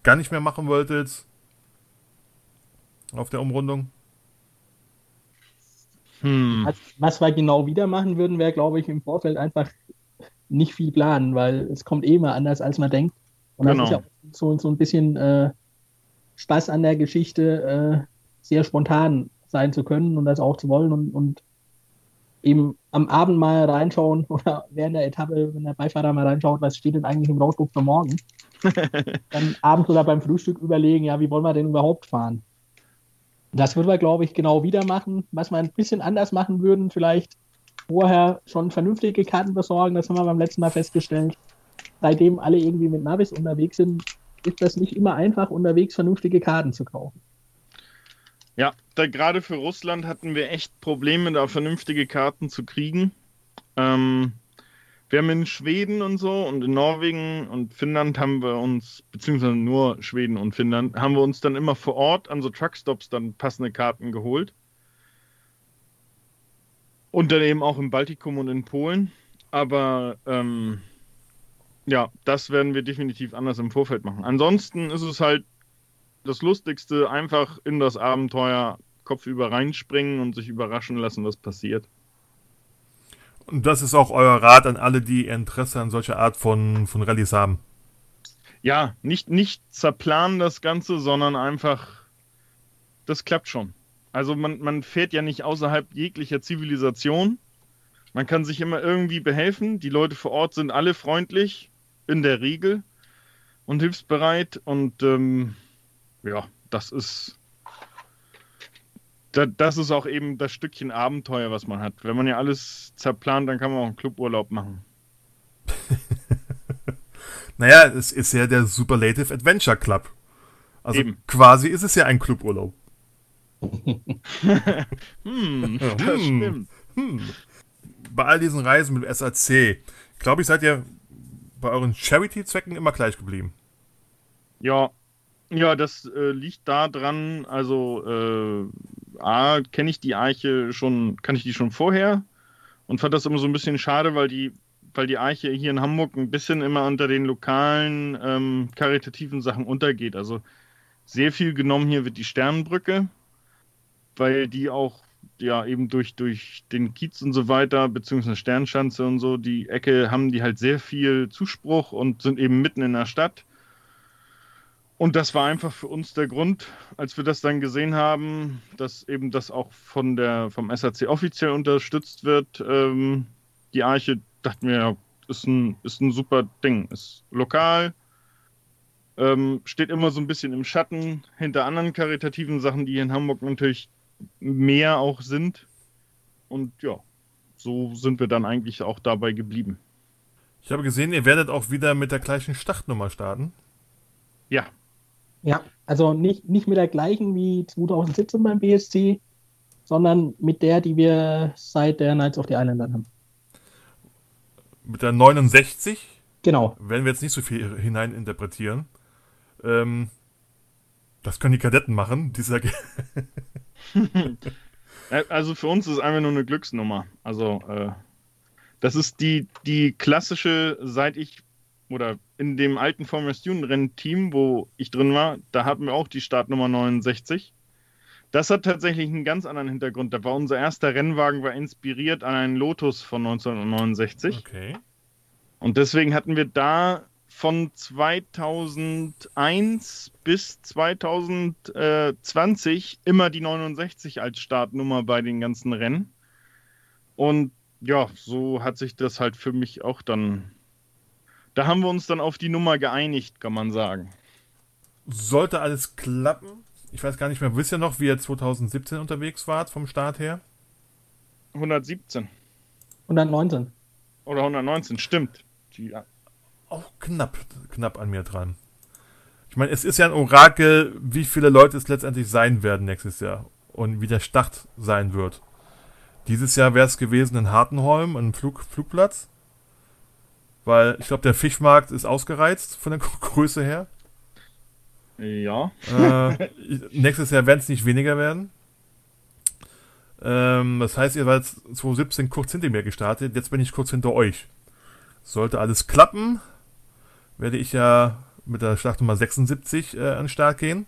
gar nicht mehr machen wolltet auf der Umrundung? Hm. Was, was wir genau wieder machen würden, wäre, glaube ich, im Vorfeld einfach nicht viel planen, weil es kommt eh immer anders, als man denkt. Und das Genau. ist ja auch so, so ein bisschen äh, Spaß an der Geschichte, äh, sehr spontan sein zu können und das auch zu wollen und, und eben am Abend mal reinschauen oder während der Etappe, wenn der Beifahrer mal reinschaut, was steht denn eigentlich im Roadbook für morgen, dann abends oder beim Frühstück überlegen, ja, wie wollen wir denn überhaupt fahren? Das würden wir, glaube ich, genau wieder machen. Was wir ein bisschen anders machen würden, vielleicht vorher schon vernünftige Karten besorgen. Das haben wir beim letzten Mal festgestellt. Seitdem alle irgendwie mit Navis unterwegs sind, ist das nicht immer einfach, unterwegs vernünftige Karten zu kaufen. Ja, da gerade für Russland hatten wir echt Probleme, da vernünftige Karten zu kriegen. Ähm, wir haben in Schweden und so und in Norwegen und Finnland haben wir uns, beziehungsweise nur Schweden und Finnland, haben wir uns dann immer vor Ort an so Truckstops dann passende Karten geholt. Und dann eben auch im Baltikum und in Polen. Aber ähm, ja, das werden wir definitiv anders im Vorfeld machen. Ansonsten ist es halt das Lustigste, einfach in das Abenteuer kopfüber reinspringen und sich überraschen lassen, was passiert. Und das ist auch euer Rat an alle, die Interesse an solcher Art von, von Rallyes haben. ja, nicht, nicht zerplanen das Ganze, sondern einfach, das klappt schon. Also man, man fährt ja nicht außerhalb jeglicher Zivilisation. Man kann sich immer irgendwie behelfen. Die Leute vor Ort sind alle freundlich, in der Regel, und hilfsbereit. Und ähm, ja, das ist, da, das ist auch eben das Stückchen Abenteuer, was man hat. Wenn man ja alles zerplant, dann kann man auch einen Cluburlaub machen. naja, es ist ja der Superlative Adventure Club. Also eben. quasi ist es ja ein Cluburlaub. hm, das hm. stimmt. Hm. Bei all diesen Reisen mit dem SAC, glaube ich, seid ihr bei euren Charity-Zwecken immer gleich geblieben. Ja, ja, das äh, liegt daran, also äh, A, kenne ich die Eiche schon, kann ich die schon vorher und fand das immer so ein bisschen schade, weil die, weil die Eiche hier in Hamburg ein bisschen immer unter den lokalen ähm, karitativen Sachen untergeht. Also sehr viel genommen hier wird die Sternenbrücke, weil die auch ja eben durch, durch den Kiez und so weiter, beziehungsweise Sternschanze und so, die Ecke haben die halt sehr viel Zuspruch und sind eben mitten in der Stadt. Und das war einfach für uns der Grund, als wir das dann gesehen haben, dass eben das auch von der, vom SAC offiziell unterstützt wird. Ähm, die Arche, dachten wir, ist ein, ist ein super Ding. Ist lokal, ähm, steht immer so ein bisschen im Schatten hinter anderen karitativen Sachen, die hier in Hamburg natürlich mehr auch sind. Und ja, so sind wir dann eigentlich auch dabei geblieben. Ich habe gesehen, ihr werdet auch wieder mit der gleichen Startnummer starten. Ja, ja, also nicht, nicht mit der gleichen wie 2017 beim BSC, sondern mit der, die wir seit der Knights of the Island haben. Mit der 69? Genau. Werden wir jetzt nicht so viel hineininterpretieren. Ähm, das können die Kadetten machen. Dieser also für uns ist es einfach nur eine Glücksnummer. Also äh, das ist die, die klassische, seit ich oder in dem alten Formula Student Rennteam, wo ich drin war, da hatten wir auch die Startnummer 69. Das hat tatsächlich einen ganz anderen Hintergrund. Da war unser erster Rennwagen war inspiriert an einen Lotus von 1969. Okay. Und deswegen hatten wir da von 2001 bis 2020 immer die 69 als Startnummer bei den ganzen Rennen. Und ja, so hat sich das halt für mich auch dann da haben wir uns dann auf die Nummer geeinigt, kann man sagen. Sollte alles klappen? Ich weiß gar nicht mehr, wisst ihr noch, wie ihr 2017 unterwegs wart vom Start her? 117. 119. Oder 119, stimmt. Ja. Auch knapp, knapp an mir dran. Ich meine, es ist ja ein Orakel, wie viele Leute es letztendlich sein werden nächstes Jahr und wie der Start sein wird. Dieses Jahr wäre es gewesen in Hartenholm, ein Flug, Flugplatz. Weil ich glaube, der Fischmarkt ist ausgereizt von der Größe her. Ja. Äh, nächstes Jahr werden es nicht weniger werden. Ähm, das heißt, ihr seid 2017 kurz hinter mir gestartet. Jetzt bin ich kurz hinter euch. Sollte alles klappen, werde ich ja mit der Startnummer 76 äh, an den Start gehen.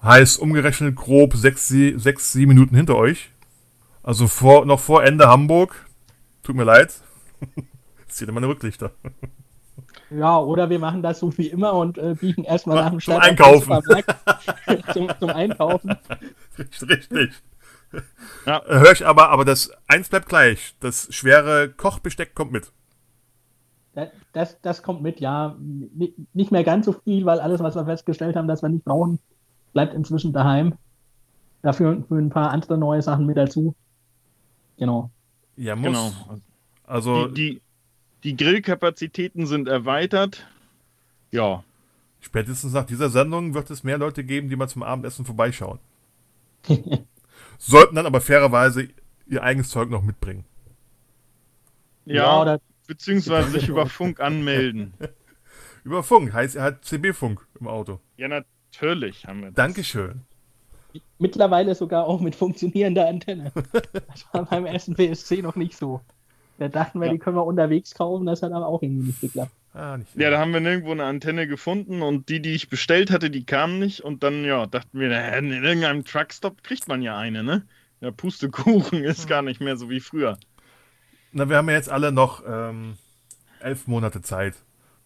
Heißt umgerechnet grob 6, 6 7 Minuten hinter euch. Also vor, noch vor Ende Hamburg. Tut mir leid. Zieht immer eine Rücklichter. Ja, oder wir machen das so wie immer und äh, biegen erstmal nach dem Start. Zum Einkaufen. zum, zum, Einkaufen. Richtig. Ja. Hör ich aber, aber das eins bleibt gleich. Das schwere Kochbesteck kommt mit. Das, das, das kommt mit, ja. Nicht mehr ganz so viel, weil alles, was wir festgestellt haben, dass wir nicht brauchen, bleibt inzwischen daheim. Dafür für ein paar andere neue Sachen mit dazu. Genau. Ja, muss. Genau. Also die, die, die Grillkapazitäten sind erweitert. Ja. Spätestens nach dieser Sendung wird es mehr Leute geben, die mal zum Abendessen vorbeischauen. Sollten dann aber fairerweise ihr eigenes Zeug noch mitbringen. Ja, ja beziehungsweise sich über Funk anmelden. über Funk, heißt er hat CB-Funk im Auto. Ja, natürlich haben wir das. Dankeschön. Mittlerweile sogar auch mit funktionierender Antenne. Das war beim ersten PSC noch nicht so. Da dachten wir, ja. die können wir unterwegs kaufen, das hat aber auch irgendwie nicht geklappt. Ah, nicht ja, da haben wir nirgendwo eine Antenne gefunden und die, die ich bestellt hatte, die kamen nicht und dann, ja, dachten wir, in irgendeinem Truckstop kriegt man ja eine, ne? Ja, Pustekuchen ist gar nicht mehr so wie früher. Na, wir haben ja jetzt alle noch ähm, elf Monate Zeit.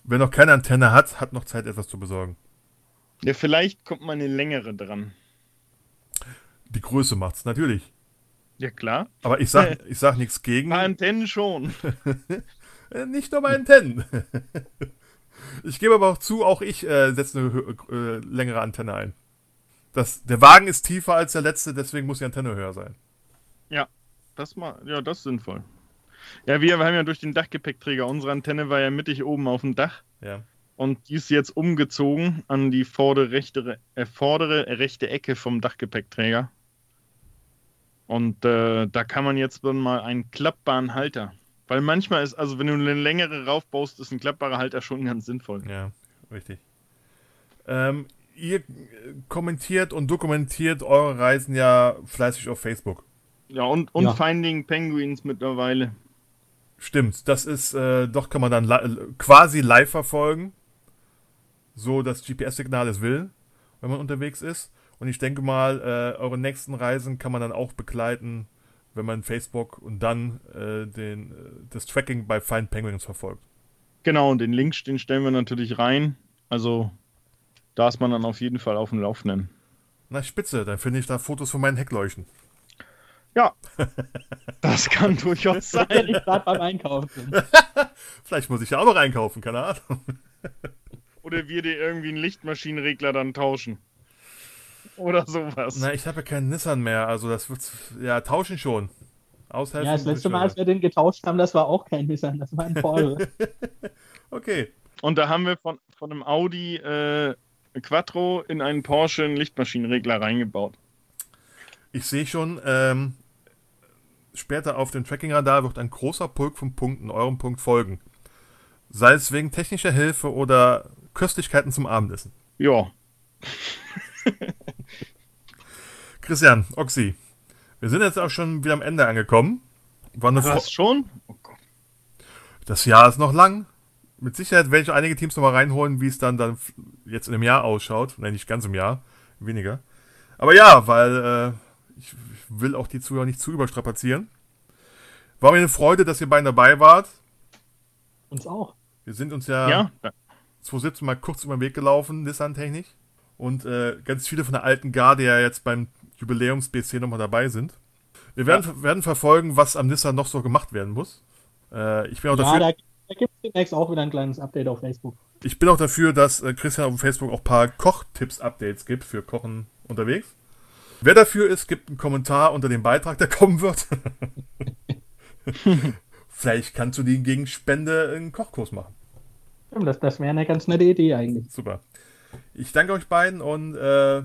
Wer noch keine Antenne hat, hat noch Zeit, etwas zu besorgen. Ja, vielleicht kommt mal eine längere dran. Die Größe macht's, natürlich. Ja, klar. Aber ich sag, ich sag nichts gegen. Bei Antennen schon. Äh, Nicht nur bei Antennen. Ich gebe aber auch zu, auch ich äh, setze eine äh, längere Antenne ein. Das, der Wagen ist tiefer als der letzte, deswegen muss die Antenne höher sein. Das mal, ja, das ist sinnvoll. Ja, wir haben ja durch den Dachgepäckträger, unsere Antenne war ja mittig oben auf dem Dach Ja. und die ist jetzt umgezogen an die vordere rechte, äh, vordere rechte Ecke vom Dachgepäckträger. Und äh, da kann man jetzt dann mal einen klappbaren Halter. Weil manchmal ist, also wenn du eine längere raufbaust, ist ein klappbarer Halter schon ganz sinnvoll. Ja, richtig. Ähm, ihr äh, kommentiert und dokumentiert eure Reisen ja fleißig auf Facebook. Ja, und, und Ja. Finding Penguins mittlerweile. Stimmt, das ist, äh, doch kann man dann li quasi live verfolgen. So das GPS-Signal es will, wenn man unterwegs ist. Und ich denke mal, äh, eure nächsten Reisen kann man dann auch begleiten, wenn man Facebook und dann äh, den, äh, das Tracking bei Find Penguins verfolgt. Genau, und den Link, den stellen wir natürlich rein. Also da ist man dann auf jeden Fall auf dem Laufenden. Na, spitze, dann finde ich da Fotos von meinen Heckleuchten. Ja, das kann durchaus Wenn sein. ich gerade beim Einkaufen. Vielleicht muss ich ja auch noch einkaufen, keine Ahnung. Oder wir dir irgendwie einen Lichtmaschinenregler dann tauschen. Oder sowas. Na, ich habe ja keinen Nissan mehr, also das wird, ja, tauschen schon. Aushelfen. Ja, das letzte Mal, als wir den getauscht haben, das war auch kein Nissan, das war ein Porsche. Okay. Und da haben wir von, von einem Audi äh, Quattro in einen Porsche einen Lichtmaschinenregler reingebaut. Ich sehe schon, ähm, später auf dem Tracking-Radar wird ein großer Pulk von Punkten eurem Punkt folgen. Sei es wegen technischer Hilfe oder Köstlichkeiten zum Abendessen. Ja, Christian, Oxy, wir sind jetzt auch schon wieder am Ende angekommen. War eine was schon? Oh das Jahr ist noch lang. Mit Sicherheit werde ich einige Teams nochmal reinholen, wie es dann, dann jetzt in einem Jahr ausschaut. Nein, nicht ganz im Jahr, weniger. Aber ja, weil äh, ich will auch die Zuhörer nicht zu überstrapazieren. War mir eine Freude, dass ihr beiden dabei wart. Uns auch. Wir sind uns ja, Ja, da- 2017 mal kurz über den Weg gelaufen, Nissan-technisch. Und äh, ganz viele von der alten Garde ja jetzt beim Jubiläums-BC nochmal dabei sind. Wir werden, werden verfolgen, was am Nissan noch so gemacht werden muss. Äh, ich, bin auch Ja, dafür, da, da gibt es demnächst auch wieder ein kleines Update auf Facebook. ich bin auch dafür, dass äh, Christian auf Facebook auch ein paar Kochtipps-Updates gibt für Kochen unterwegs. Wer dafür ist, gibt einen Kommentar unter dem Beitrag, der kommen wird. Vielleicht kannst du die gegen Spende einen Kochkurs machen. Das, das wäre eine ganz nette Idee eigentlich. Super. Ich danke euch beiden und äh,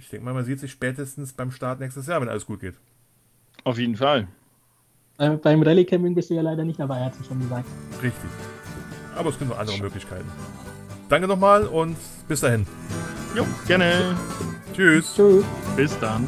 ich denke mal, man sieht sich spätestens beim Start nächstes Jahr, wenn alles gut geht. auf jeden Fall. Äh, beim Rallye-Camping bist du ja leider nicht dabei, hat sie schon gesagt. Richtig. Aber es gibt noch andere Möglichkeiten. Danke nochmal und bis dahin. Jo, gerne. Tschüss. Tschüss. Bis dann.